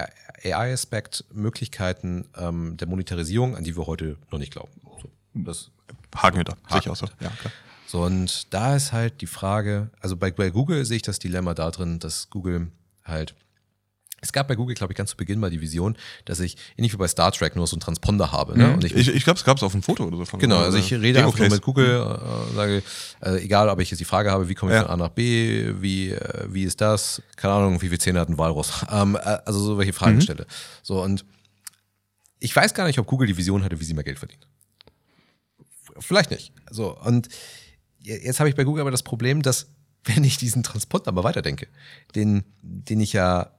AI-Aspekt Möglichkeiten, ähm, der Monetarisierung, an die wir heute noch nicht glauben. So, das Haken hinter, sehe ich auch so. Ja, klar. So, und da ist halt die Frage, also bei, bei Google sehe ich das Dilemma da drin, dass Google halt es gab bei Google, glaube ich, ganz zu Beginn mal die Vision, dass ich ähnlich wie bei Star Trek nur so einen Transponder habe. Ne? Mhm. Und ich, ich, ich glaube, es gab es auf dem Foto oder so. Von genau, also ich rede einfach nur mit Google, äh, sage, äh, egal ob ich jetzt die Frage habe, wie komme ich ja. von A nach B, wie, äh, wie ist das, keine Ahnung, wie viele Zähne hat ein Walrus, <laughs> ähm, äh, also so welche Fragen mhm. stelle. So und ich weiß gar nicht, ob Google die Vision hatte, wie sie mehr Geld verdient. Vielleicht nicht. So, und jetzt habe ich bei Google aber das Problem, dass, <laughs> wenn ich diesen Transponder mal weiterdenke, den, den ich ja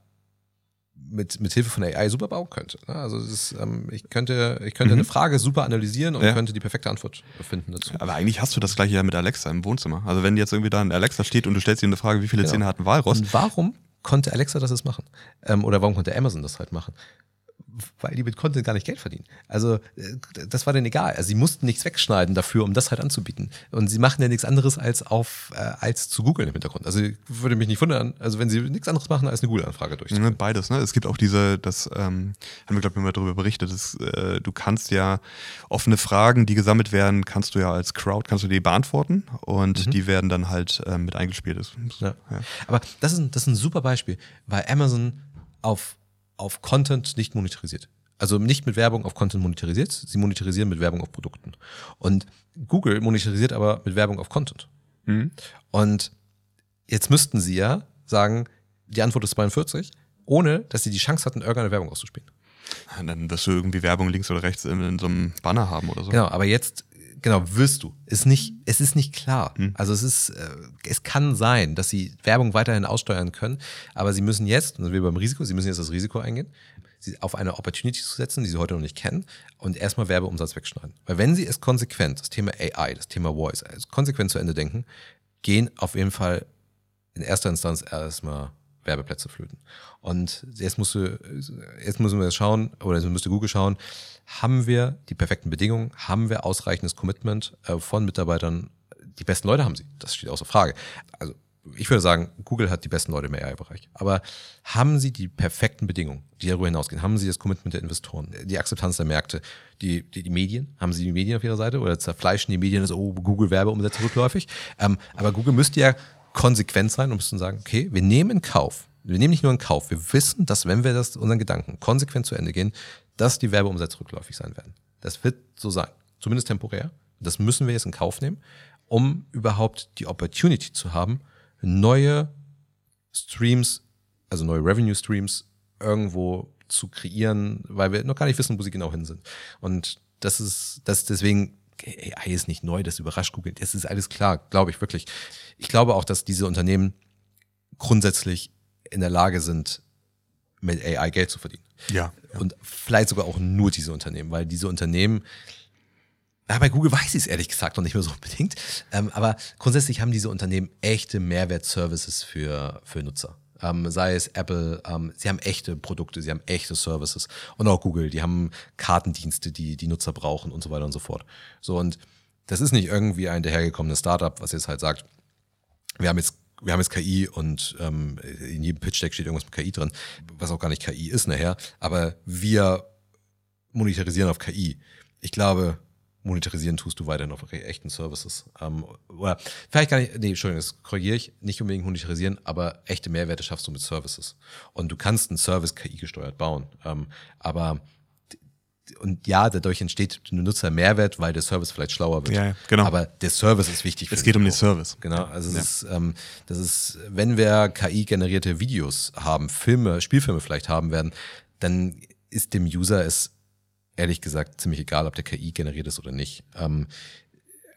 mit, mit Hilfe von AI super bauen könnte. Ne? Also ist, ähm, ich könnte, ich könnte mhm. eine Frage super analysieren und ja. könnte die perfekte Antwort finden dazu. Aber eigentlich hast du das gleiche ja mit Alexa im Wohnzimmer. Also wenn jetzt irgendwie da ein Alexa steht und du stellst ihm eine Frage, wie viele genau. Zähne hat ein Walross? Und warum konnte Alexa das jetzt machen? Ähm, oder warum konnte Amazon das halt machen? Weil die mit Content gar nicht Geld verdienen. Also äh, das war denen egal. Also sie mussten nichts wegschneiden dafür, um das halt anzubieten. Und sie machen ja nichts anderes als auf äh, als zu googeln im Hintergrund. Also würde mich nicht wundern, also wenn sie nichts anderes machen als eine Google-Anfrage durchzuführen. Beides, ne? Es gibt auch diese, das ähm, haben wir glaube ich mal darüber berichtet, dass, äh, du kannst ja offene Fragen, die gesammelt werden, kannst du ja als Crowd kannst du die beantworten und mhm. die werden dann halt äh, mit eingespielt. Ja. Ja. Aber das ist, das ist ein super Beispiel, weil Amazon auf auf Content nicht monetarisiert. Also nicht mit Werbung auf Content monetarisiert, sie monetarisieren mit Werbung auf Produkten. Und Google monetarisiert aber mit Werbung auf Content. Mhm. Und jetzt müssten sie ja sagen, die Antwort ist 42, ohne dass sie die Chance hatten, irgendeine Werbung auszuspielen. Dann wirst du irgendwie Werbung links oder rechts in, in so einem Banner haben oder so. Genau, aber jetzt genau, wirst du. Ist nicht, es ist nicht klar. Hm. Also es ist, äh, es kann sein, dass sie Werbung weiterhin aussteuern können, aber sie müssen jetzt, und sind wir beim Risiko, sie müssen jetzt das Risiko eingehen, sie auf eine Opportunity zu setzen, die sie heute noch nicht kennen, und erstmal Werbeumsatz wegschneiden. Weil wenn sie es konsequent, das Thema AI, das Thema Voice, also konsequent zu Ende denken, gehen auf jeden Fall in erster Instanz erstmal Werbeplätze flöten. Und jetzt musst du, jetzt müssen wir schauen, oder jetzt müsste Google schauen, haben wir die perfekten Bedingungen, haben wir ausreichendes Commitment äh, von Mitarbeitern, die besten Leute haben sie, das steht außer Frage. Also ich würde sagen, Google hat die besten Leute im AI-Bereich. Aber haben sie die perfekten Bedingungen, die darüber hinausgehen? Haben sie das Commitment der Investoren, die Akzeptanz der Märkte, die, die, die Medien? Haben sie die Medien auf ihrer Seite oder zerfleischen die Medien das, oh, Google-Werbeumsätze rückläufig? Ähm, aber Google müsste ja konsequent sein und müsste sagen, okay, wir nehmen in Kauf, wir nehmen nicht nur in Kauf, wir wissen, dass wenn wir das unseren Gedanken konsequent zu Ende gehen, dass die Werbeumsätze rückläufig sein werden. Das wird so sein, zumindest temporär. Das müssen wir jetzt in Kauf nehmen, um überhaupt die Opportunity zu haben, neue Streams, also neue Revenue Streams irgendwo zu kreieren, weil wir noch gar nicht wissen, wo sie genau hin sind. Und das ist, das deswegen, AI ist nicht neu, das überrascht Google. Das ist alles klar, glaube ich wirklich. Ich glaube auch, dass diese Unternehmen grundsätzlich in der Lage sind, mit AI Geld zu verdienen. Ja. ja. Und vielleicht sogar auch nur diese Unternehmen, weil diese Unternehmen, ja, bei Google weiß ich es ehrlich gesagt noch nicht mehr so unbedingt, ähm, aber grundsätzlich haben diese Unternehmen echte Mehrwert-Services für, für Nutzer. Ähm, sei es Apple, ähm, sie haben echte Produkte, sie haben echte Services. Und auch Google, die haben Kartendienste, die die Nutzer brauchen und so weiter und so fort. So, und das ist nicht irgendwie ein dahergekommenes Startup, was jetzt halt sagt, wir haben jetzt wir haben jetzt KI und ähm, in jedem Pitch-Deck steht irgendwas mit KI drin, was auch gar nicht KI ist nachher, aber wir monetarisieren auf KI. Ich glaube, monetarisieren tust du weiterhin auf echten Services. Ähm, oder vielleicht gar nicht, nee, Entschuldigung, das korrigiere ich, nicht unbedingt monetarisieren, aber echte Mehrwerte schaffst du mit Services. Und du kannst einen Service KI gesteuert bauen. Ähm, aber und ja, dadurch entsteht dem Nutzer Mehrwert, weil der Service vielleicht schlauer wird. Ja, genau. Aber der Service ist wichtig. Es geht um den Service. Genau. Also ja. es ist, ähm, das ist, wenn wir KI-generierte Videos haben, Filme, Spielfilme vielleicht haben werden, dann ist dem User es ehrlich gesagt ziemlich egal, ob der KI generiert ist oder nicht. Ähm,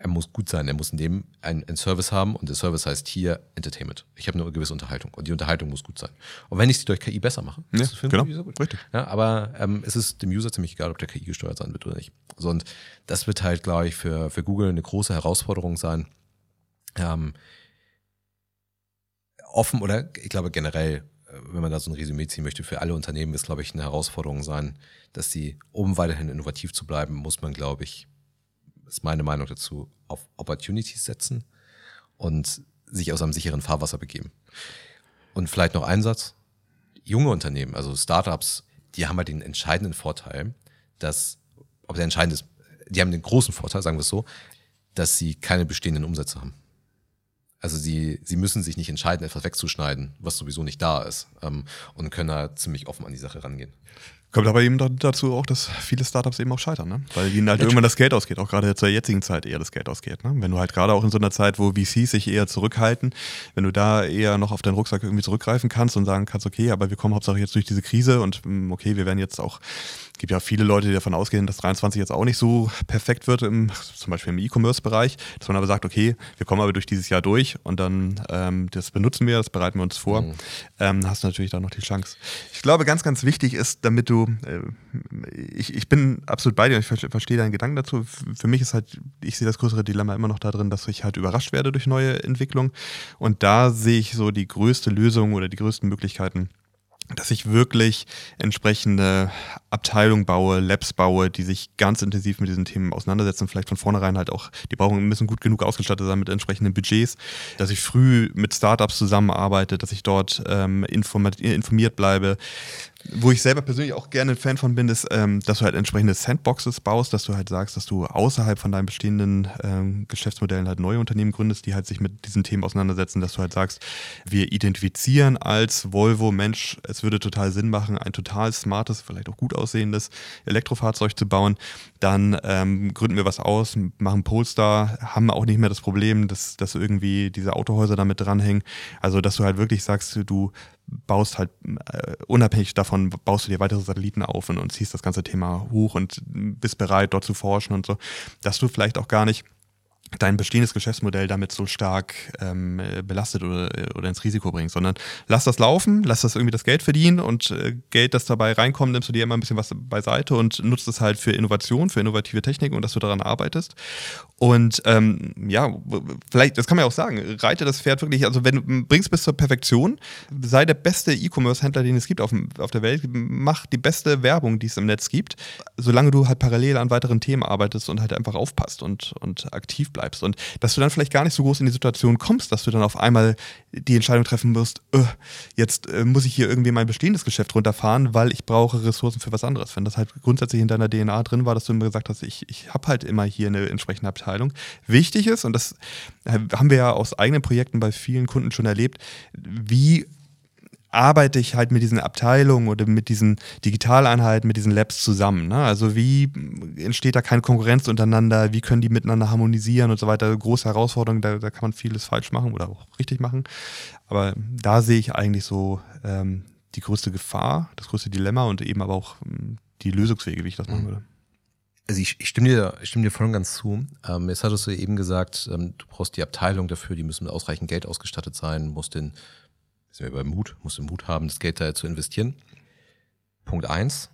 er muss gut sein, er muss in dem einen, einen Service haben und der Service heißt hier Entertainment. Ich habe eine gewisse Unterhaltung und die Unterhaltung muss gut sein. Und wenn ich sie durch KI besser mache, ja, ist das für genau, User gut. Richtig. Ja, aber ähm, es ist dem User ziemlich egal, ob der KI gesteuert sein wird oder nicht. So, und das wird halt, glaube ich, für, für Google eine große Herausforderung sein. Ähm, offen oder ich glaube generell, wenn man da so ein Resümee ziehen möchte, für alle Unternehmen ist, glaube ich, eine Herausforderung sein, dass sie, um weiterhin innovativ zu bleiben, muss man, glaube ich, ist meine Meinung dazu, auf Opportunities setzen und sich aus einem sicheren Fahrwasser begeben. Und vielleicht noch ein Satz. Junge Unternehmen, also Startups, die haben halt den entscheidenden Vorteil, dass, ob der entscheidend ist, die haben den großen Vorteil, sagen wir es so, dass sie keine bestehenden Umsätze haben. Also sie, sie müssen sich nicht entscheiden, etwas wegzuschneiden, was sowieso nicht da ist, ähm, und können da ziemlich offen an die Sache rangehen. Kommt aber eben dazu auch, dass viele Startups eben auch scheitern, ne? weil ihnen halt ja, irgendwann das Geld ausgeht, auch gerade zur jetzigen Zeit eher das Geld ausgeht. Ne? Wenn du halt gerade auch in so einer Zeit, wo VCs sich eher zurückhalten, wenn du da eher noch auf deinen Rucksack irgendwie zurückgreifen kannst und sagen kannst, okay, aber wir kommen hauptsächlich jetzt durch diese Krise und mm, okay, wir werden jetzt auch gibt ja viele Leute, die davon ausgehen, dass 23 jetzt auch nicht so perfekt wird, im, zum Beispiel im E-Commerce-Bereich, dass man aber sagt, okay, wir kommen aber durch dieses Jahr durch und dann ähm, das benutzen wir, das bereiten wir uns vor, mhm. ähm, hast du natürlich da noch die Chance. Ich glaube, ganz, ganz wichtig ist, damit du, äh, ich, ich bin absolut bei dir, ich verstehe deinen Gedanken dazu. Für mich ist halt, ich sehe das größere Dilemma immer noch darin, dass ich halt überrascht werde durch neue Entwicklungen und da sehe ich so die größte Lösung oder die größten Möglichkeiten, dass ich wirklich entsprechende Abteilungen baue, Labs baue, die sich ganz intensiv mit diesen Themen auseinandersetzen, vielleicht von vornherein halt auch, die brauchen müssen gut genug ausgestattet sein mit entsprechenden Budgets, dass ich früh mit Startups zusammenarbeite, dass ich dort ähm, informiert bleibe, wo ich selber persönlich auch gerne ein Fan von bin, ist, ähm, dass du halt entsprechende Sandboxes baust, dass du halt sagst, dass du außerhalb von deinen bestehenden ähm, Geschäftsmodellen halt neue Unternehmen gründest, die halt sich mit diesen Themen auseinandersetzen, dass du halt sagst, wir identifizieren als Volvo, Mensch, es würde total Sinn machen, ein total smartes, vielleicht auch gut aussehendes Elektrofahrzeug zu bauen. Dann ähm, gründen wir was aus, machen Polestar, haben auch nicht mehr das Problem, dass, dass irgendwie diese Autohäuser damit dranhängen. Also, dass du halt wirklich sagst, du baust halt äh, unabhängig davon, baust du dir weitere Satelliten auf und, und ziehst das ganze Thema hoch und bist bereit, dort zu forschen und so, dass du vielleicht auch gar nicht dein bestehendes Geschäftsmodell damit so stark ähm, belastet oder, oder ins Risiko bringst, sondern lass das laufen, lass das irgendwie das Geld verdienen und äh, Geld, das dabei reinkommt, nimmst du dir immer ein bisschen was beiseite und nutzt es halt für Innovation, für innovative Techniken und dass du daran arbeitest. Und ähm, ja, vielleicht, das kann man ja auch sagen, reite das Pferd wirklich, also wenn du bringst bis zur Perfektion, sei der beste E-Commerce-Händler, den es gibt auf, auf der Welt, mach die beste Werbung, die es im Netz gibt, solange du halt parallel an weiteren Themen arbeitest und halt einfach aufpasst und, und aktiv bleibst bleibst und dass du dann vielleicht gar nicht so groß in die Situation kommst, dass du dann auf einmal die Entscheidung treffen musst, öh, jetzt äh, muss ich hier irgendwie mein bestehendes Geschäft runterfahren, weil ich brauche Ressourcen für was anderes. Wenn das halt grundsätzlich in deiner DNA drin war, dass du immer gesagt hast, ich, ich habe halt immer hier eine entsprechende Abteilung. Wichtig ist, und das äh, haben wir ja aus eigenen Projekten bei vielen Kunden schon erlebt, wie arbeite ich halt mit diesen Abteilungen oder mit diesen Digitaleinheiten, mit diesen Labs zusammen. Ne? Also wie entsteht da keine Konkurrenz untereinander, wie können die miteinander harmonisieren und so weiter. Große Herausforderungen, da, da kann man vieles falsch machen oder auch richtig machen. Aber da sehe ich eigentlich so ähm, die größte Gefahr, das größte Dilemma und eben aber auch ähm, die Lösungswege, wie ich das machen mhm. würde. Also ich, ich, stimme dir, ich stimme dir voll und ganz zu. Ähm, jetzt hattest du eben gesagt, ähm, du brauchst die Abteilung dafür, die müssen mit ausreichend Geld ausgestattet sein, musst den sind wir bei Mut, musst du Mut haben, das Geld da zu investieren. Punkt eins,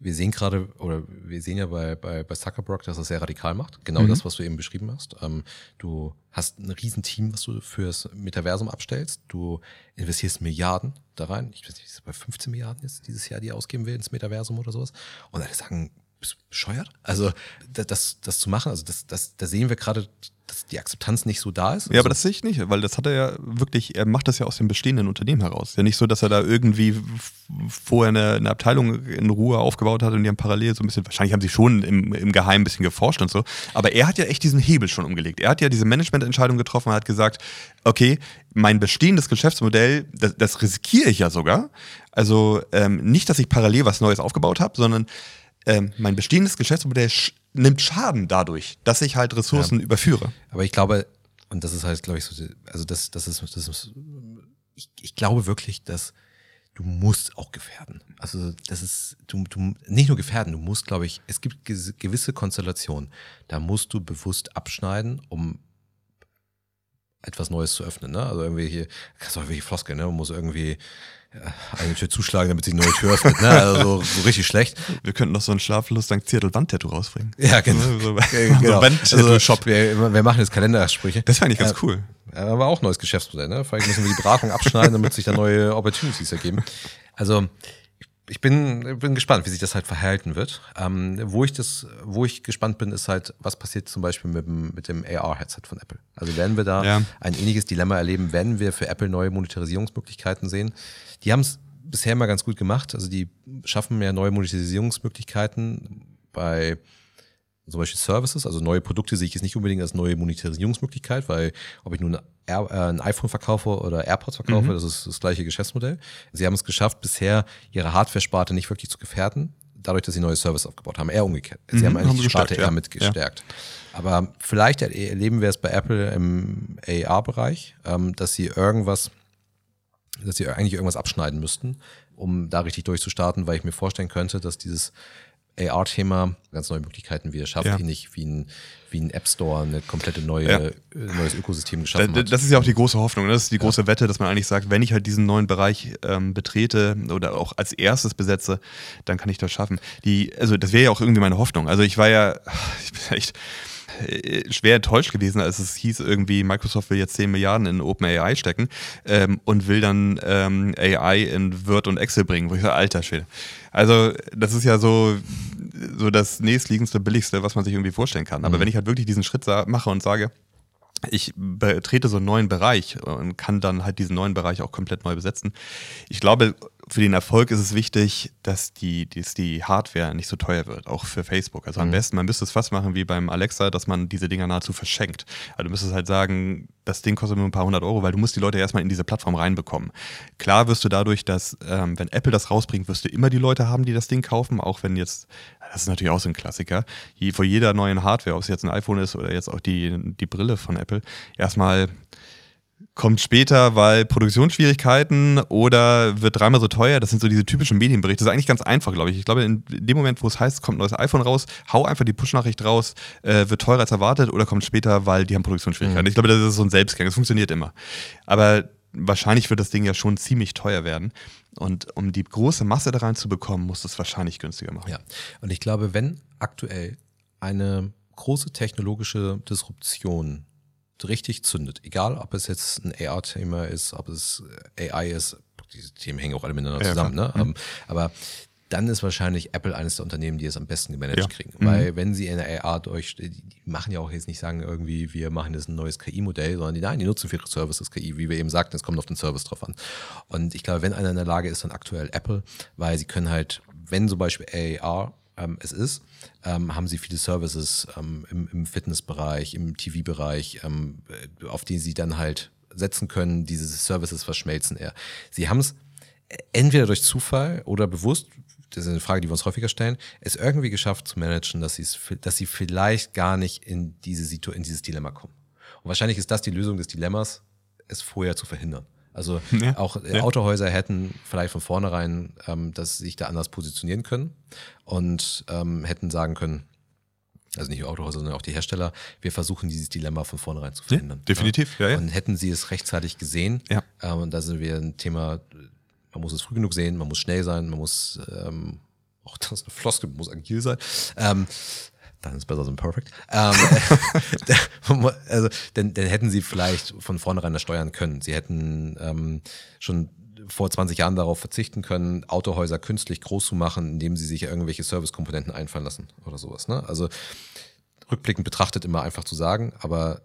wir sehen gerade, oder wir sehen ja bei, bei, bei Zuckerberg, dass er sehr radikal macht. Genau mhm. das, was du eben beschrieben hast. Ähm, du hast ein Riesenteam, was du fürs Metaversum abstellst. Du investierst Milliarden da rein. Ich weiß nicht, ist es bei 15 Milliarden jetzt dieses Jahr, die ausgeben will ins Metaversum oder sowas. Und alle sagen, bist du bescheuert? Also das, das zu machen, also das, das, da sehen wir gerade, dass die Akzeptanz nicht so da ist. Ja, aber das sehe ich nicht, weil das hat er ja wirklich, er macht das ja aus dem bestehenden Unternehmen heraus. Ja nicht so, dass er da irgendwie vorher eine, eine, Abteilung in Ruhe aufgebaut hat und die haben parallel so ein bisschen, wahrscheinlich haben sie schon im, im Geheimen ein bisschen geforscht und so, aber er hat ja echt diesen Hebel schon umgelegt. Er hat ja diese Managemententscheidung getroffen und hat gesagt, okay, mein bestehendes Geschäftsmodell, das, das riskiere ich ja sogar. Also ähm, nicht, dass ich parallel was Neues aufgebaut habe, sondern ähm, mein bestehendes Geschäftsmodell sch nimmt Schaden dadurch, dass ich halt Ressourcen ja. überführe. Aber ich glaube, und das ist halt, glaube ich, so, also das, das ist, das ist ich, ich glaube wirklich, dass du musst auch gefährden. Also das ist, du, du nicht nur gefährden, du musst, glaube ich, es gibt gewisse Konstellationen, da musst du bewusst abschneiden, um etwas Neues zu öffnen. Ne? Also irgendwie hier, kannst du auch irgendwie Floskeln, ne? Man muss irgendwie eine Tür zuschlagen, damit sich eine neue Tür öffnet. Ne? Also so, so richtig schlecht. Wir könnten noch so ein schlaflos St. Ziertel Wandtattoo rausbringen. Ja, genau. So, <laughs> genau. also, Shop. Wir, wir, machen jetzt Kalendersprüche. Das fand ich ganz äh, cool. Aber auch neues Geschäftsmodell. Ne? Vielleicht müssen wir die Beratung abschneiden, damit sich da neue Opportunities ergeben. Also ich bin, bin gespannt, wie sich das halt verhalten wird. Ähm, wo ich das, wo ich gespannt bin, ist halt, was passiert zum Beispiel mit dem, mit dem AR-Headset von Apple. Also werden wir da ja. ein ähnliches Dilemma erleben, wenn wir für Apple neue Monetarisierungsmöglichkeiten sehen. Die haben es bisher immer ganz gut gemacht. Also die schaffen mehr neue Monetarisierungsmöglichkeiten bei zum Beispiel Services, also neue Produkte sehe ich jetzt nicht unbedingt als neue Monetarisierungsmöglichkeit, weil ob ich nun äh, ein iPhone verkaufe oder AirPods verkaufe, mhm. das ist das gleiche Geschäftsmodell. Sie haben es geschafft, bisher ihre Hardware-Sparte nicht wirklich zu gefährden, dadurch, dass sie neue Services aufgebaut haben. Eher umgekehrt. Sie mhm, haben eigentlich die Sparte ja. eher mit gestärkt. Ja. Aber vielleicht erleben wir es bei Apple im AR-Bereich, ähm, dass sie irgendwas, dass sie eigentlich irgendwas abschneiden müssten, um da richtig durchzustarten, weil ich mir vorstellen könnte, dass dieses AR-Thema ganz neue Möglichkeiten wieder schafft, ja. ähnlich wie ein, wie ein App Store eine komplette neue, ja. Äh, neues Ökosystem geschaffen hat. Das ist ja auch die große Hoffnung, ne? das ist die große ja. Wette, dass man eigentlich sagt, wenn ich halt diesen neuen Bereich ähm, betrete oder auch als erstes besetze, dann kann ich das schaffen. Die, also das wäre ja auch irgendwie meine Hoffnung. Also ich war ja, ich bin echt schwer enttäuscht gewesen, als es hieß, irgendwie Microsoft will jetzt 10 Milliarden in OpenAI stecken ähm, und will dann ähm, AI in Word und Excel bringen, wo ich sage, alter Schwede. Also das ist ja so, so das nächstliegendste, billigste, was man sich irgendwie vorstellen kann. Aber mhm. wenn ich halt wirklich diesen Schritt mache und sage, ich betrete so einen neuen Bereich und kann dann halt diesen neuen Bereich auch komplett neu besetzen. Ich glaube, für den Erfolg ist es wichtig, dass die, dass die Hardware nicht so teuer wird, auch für Facebook. Also am mhm. besten, man müsste es fast machen wie beim Alexa, dass man diese Dinger nahezu verschenkt. Also du müsstest halt sagen, das Ding kostet nur ein paar hundert Euro, weil du musst die Leute erstmal in diese Plattform reinbekommen. Klar wirst du dadurch, dass, ähm, wenn Apple das rausbringt, wirst du immer die Leute haben, die das Ding kaufen, auch wenn jetzt, das ist natürlich auch so ein Klassiker, vor jeder neuen Hardware, ob es jetzt ein iPhone ist oder jetzt auch die, die Brille von Apple, erstmal kommt später, weil Produktionsschwierigkeiten oder wird dreimal so teuer. Das sind so diese typischen Medienberichte. Das ist eigentlich ganz einfach, glaube ich. Ich glaube, in dem Moment, wo es heißt, kommt ein neues iPhone raus, hau einfach die Push-Nachricht raus, äh, wird teurer als erwartet oder kommt später, weil die haben Produktionsschwierigkeiten. Mhm. Ich glaube, das ist so ein Selbstgang. Das funktioniert immer. Aber wahrscheinlich wird das Ding ja schon ziemlich teuer werden. Und um die große Masse da rein zu bekommen, muss das wahrscheinlich günstiger machen. Ja. Und ich glaube, wenn aktuell eine große technologische Disruption richtig zündet. Egal, ob es jetzt ein AR-Thema ist, ob es AI ist, diese Themen hängen auch alle miteinander zusammen, ja, ne? Mhm. aber dann ist wahrscheinlich Apple eines der Unternehmen, die es am besten gemanagt ja. kriegen. Mhm. Weil wenn sie in der AR durch, die machen ja auch jetzt nicht sagen irgendwie, wir machen jetzt ein neues KI-Modell, sondern die, nein, die nutzen für ihre Services KI, wie wir eben sagten, es kommt auf den Service drauf an. Und ich glaube, wenn einer in der Lage ist, dann aktuell Apple, weil sie können halt, wenn zum Beispiel AR ähm, es ist, ähm, haben sie viele Services ähm, im, im Fitnessbereich, im TV-Bereich, ähm, äh, auf die sie dann halt setzen können. Diese Services verschmelzen eher. Sie haben es entweder durch Zufall oder bewusst, das ist eine Frage, die wir uns häufiger stellen, es irgendwie geschafft zu managen, dass, dass sie vielleicht gar nicht in, diese Situ in dieses Dilemma kommen. Und wahrscheinlich ist das die Lösung des Dilemmas, es vorher zu verhindern. Also <laughs> ja, auch ja. Autohäuser hätten vielleicht von vornherein ähm, dass sich da anders positionieren können und ähm, hätten sagen können, also nicht nur Autohäuser, sondern auch die Hersteller, wir versuchen dieses Dilemma von vornherein zu verhindern. Ja, definitiv, ja, ja. Und hätten sie es rechtzeitig gesehen, ja. ähm, und da sind wir ein Thema, man muss es früh genug sehen, man muss schnell sein, man muss, ähm, auch <laughs> das ist eine Floskel, muss agil sein. Ähm, dann ist besser so ein Perfect. Ähm, <laughs> also, denn, denn hätten sie vielleicht von vornherein das steuern können. Sie hätten ähm, schon vor 20 Jahren darauf verzichten können, Autohäuser künstlich groß zu machen, indem sie sich irgendwelche Servicekomponenten einfallen lassen oder sowas. Ne? Also rückblickend betrachtet immer einfach zu sagen, aber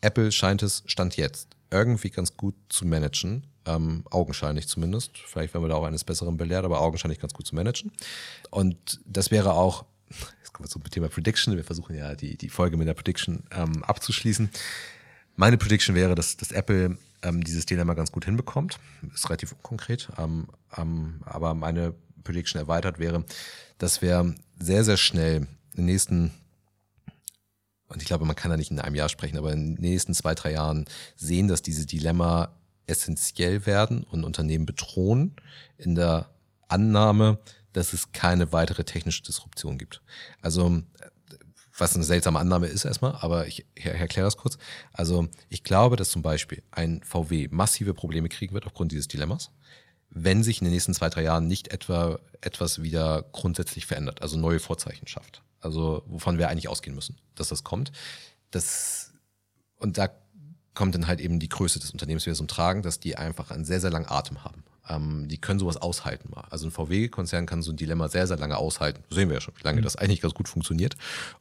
Apple scheint es, stand jetzt, irgendwie ganz gut zu managen. Ähm, augenscheinlich zumindest. Vielleicht werden wir da auch eines Besseren belehrt, aber augenscheinlich ganz gut zu managen. Und das wäre auch kommen wir zum Thema Prediction. Wir versuchen ja die, die Folge mit der Prediction ähm, abzuschließen. Meine Prediction wäre, dass, dass Apple ähm, dieses Dilemma ganz gut hinbekommt. Ist relativ unkonkret, ähm, ähm, aber meine Prediction erweitert wäre, dass wir sehr, sehr schnell in den nächsten, und ich glaube, man kann da nicht in einem Jahr sprechen, aber in den nächsten zwei, drei Jahren sehen, dass diese Dilemma essentiell werden und Unternehmen bedrohen in der Annahme, dass es keine weitere technische Disruption gibt. Also was eine seltsame Annahme ist erstmal, aber ich erkläre das kurz. Also ich glaube, dass zum Beispiel ein VW massive Probleme kriegen wird aufgrund dieses Dilemmas, wenn sich in den nächsten zwei, drei Jahren nicht etwa etwas wieder grundsätzlich verändert, also neue Vorzeichen schafft. Also wovon wir eigentlich ausgehen müssen, dass das kommt. Das, und da kommt dann halt eben die Größe des Unternehmens wieder zum Tragen, dass die einfach einen sehr, sehr langen Atem haben. Ähm, die können sowas aushalten mal. Also ein VW-Konzern kann so ein Dilemma sehr, sehr lange aushalten. Sehen wir ja schon, wie lange mhm. das eigentlich ganz gut funktioniert.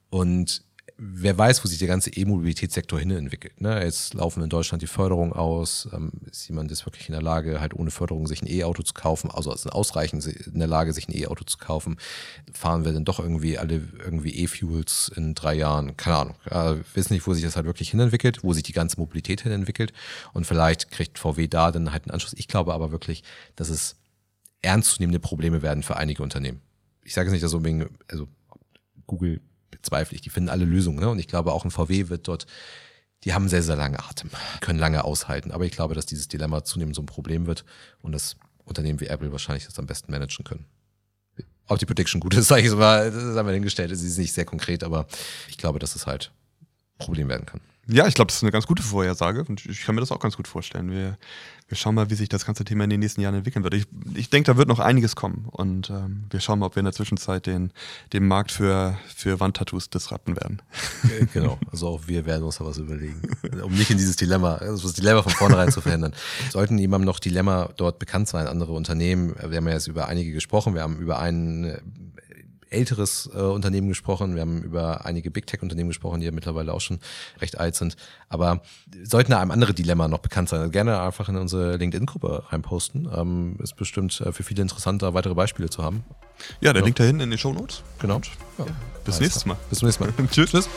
Und wer weiß, wo sich der ganze E-Mobilitätssektor hin entwickelt. Ne? Jetzt laufen in Deutschland die Förderung aus. Ähm, ist jemand ist wirklich in der Lage, halt ohne Förderung sich ein E-Auto zu kaufen, also ist ausreichend in der Lage, sich ein E-Auto zu kaufen. Fahren wir denn doch irgendwie alle irgendwie E-Fuels in drei Jahren? Keine Ahnung. Äh, wissen nicht, wo sich das halt wirklich hin entwickelt, wo sich die ganze Mobilität hin entwickelt. Und vielleicht kriegt VW da dann halt einen Anschluss. Ich glaube aber wirklich, dass es ernstzunehmende Probleme werden für einige Unternehmen. Ich sage es nicht, dass unbedingt, also Google bezweifle ich. Die finden alle Lösungen. Ne? Und ich glaube, auch ein VW wird dort, die haben sehr, sehr lange Atem, können lange aushalten. Aber ich glaube, dass dieses Dilemma zunehmend so ein Problem wird und das Unternehmen wie Apple wahrscheinlich das am besten managen können. Ob die Prediction gut ist, <laughs> sage ich mal, das haben wir hingestellt. Sie ist nicht sehr konkret, aber ich glaube, dass es halt Problem werden kann. Ja, ich glaube, das ist eine ganz gute Vorhersage und ich kann mir das auch ganz gut vorstellen. Wir, wir schauen mal, wie sich das ganze Thema in den nächsten Jahren entwickeln wird. Ich, ich denke, da wird noch einiges kommen und ähm, wir schauen mal, ob wir in der Zwischenzeit den, den Markt für, für Wandtattoos disrupten werden. Genau, also auch wir werden uns da was überlegen, um nicht in dieses Dilemma, also das Dilemma von vornherein zu verhindern. <laughs> Sollten jemandem noch Dilemma dort bekannt sein, andere Unternehmen, wir haben ja jetzt über einige gesprochen, wir haben über einen älteres äh, Unternehmen gesprochen, wir haben über einige Big Tech Unternehmen gesprochen, die ja mittlerweile auch schon recht alt sind. Aber sollten da einem andere Dilemma noch bekannt sein, gerne einfach in unsere LinkedIn-Gruppe reinposten. Ähm, ist bestimmt äh, für viele interessanter, weitere Beispiele zu haben. Ja, der ja. Link dahin in den Show Notes. Genau. Ja. Bis nächstes Mal. Bis zum nächsten Mal. <laughs> Tschüss. Tschüss.